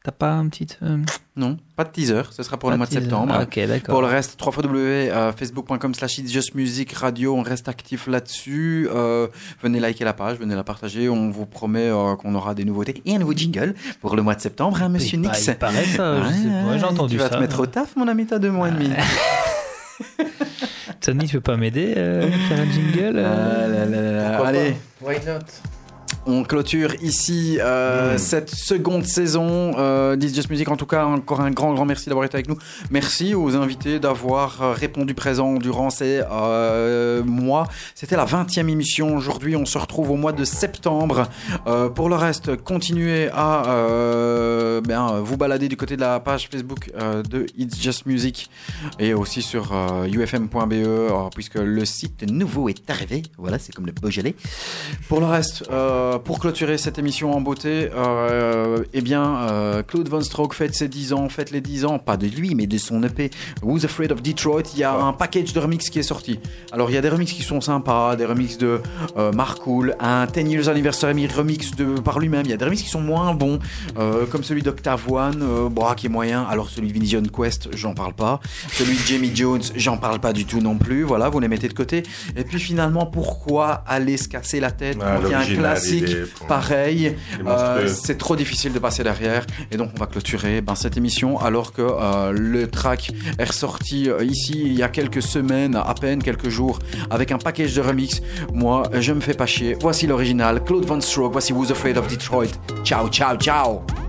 T'as pas un petit. euh, Non, pas de teaser. Ce sera pour pas le mois de teaser septembre. Ah, ok, d'accord. Pour le reste, www.facebook.com slash It's Just Music Radio, on reste actif là-dessus. Euh, venez liker la page, venez la partager. On vous promet euh, qu'on aura des nouveautés et un nouveau jingle pour le mois de septembre, hein, monsieur Il pa- Nix il paraît ça, pas, j'ai entendu Tu vas ça. te mettre au taf, mon ami, t'as deux mois et demi. <laughs> Tony, tu peux pas m'aider euh, à faire un jingle euh Ah là là là là. Pourquoi Allez. pas? Why not? On clôture ici euh, Mm. cette seconde saison euh, Just Music. En tout cas, encore un grand, grand merci d'avoir été avec nous. Merci aux invités d'avoir euh, répondu présent durant ces euh, mois. C'était la 20e émission. Aujourd'hui, on se retrouve au mois de septembre. Euh, pour le reste, continuez à bien, vous balader du côté de la page Facebook de It's Just Music et aussi sur ufm.be puisque le site nouveau est arrivé. Voilà, c'est comme le Beaujolais. Pour le reste, euh, pour clôturer cette émission en beauté, euh, eh bien, euh, Claude Von Stroke fête ses 10 ans, fête les 10 ans, pas de lui, mais de son EP Who's Afraid of Detroit. Il y a un package de remix qui est sorti. Alors, il y a des remixes qui sont sympas, des remixes de euh, Mark Cool, un 10 Years Anniversary remix de, par lui-même. Il y a des remixes qui sont moins bons, euh, comme celui d'Octave One, euh, bon, qui est moyen. Alors, celui de Vision Quest, j'en parle pas. Celui de Jamie Jones, j'en parle pas du tout non plus. Voilà, vous les mettez de côté. Et puis, finalement, pourquoi aller se casser la tête Ah, quand il y a un l'original, classique pareil. euh, c'est trop difficile de passer derrière et donc on va clôturer ben, cette émission alors que euh, le track est ressorti euh, ici il y a quelques semaines à peine quelques jours avec un package de remix. Moi je me fais pas chier. Voici l'original Claude Von Stroke voici Who's Afraid of Detroit. Ciao ciao ciao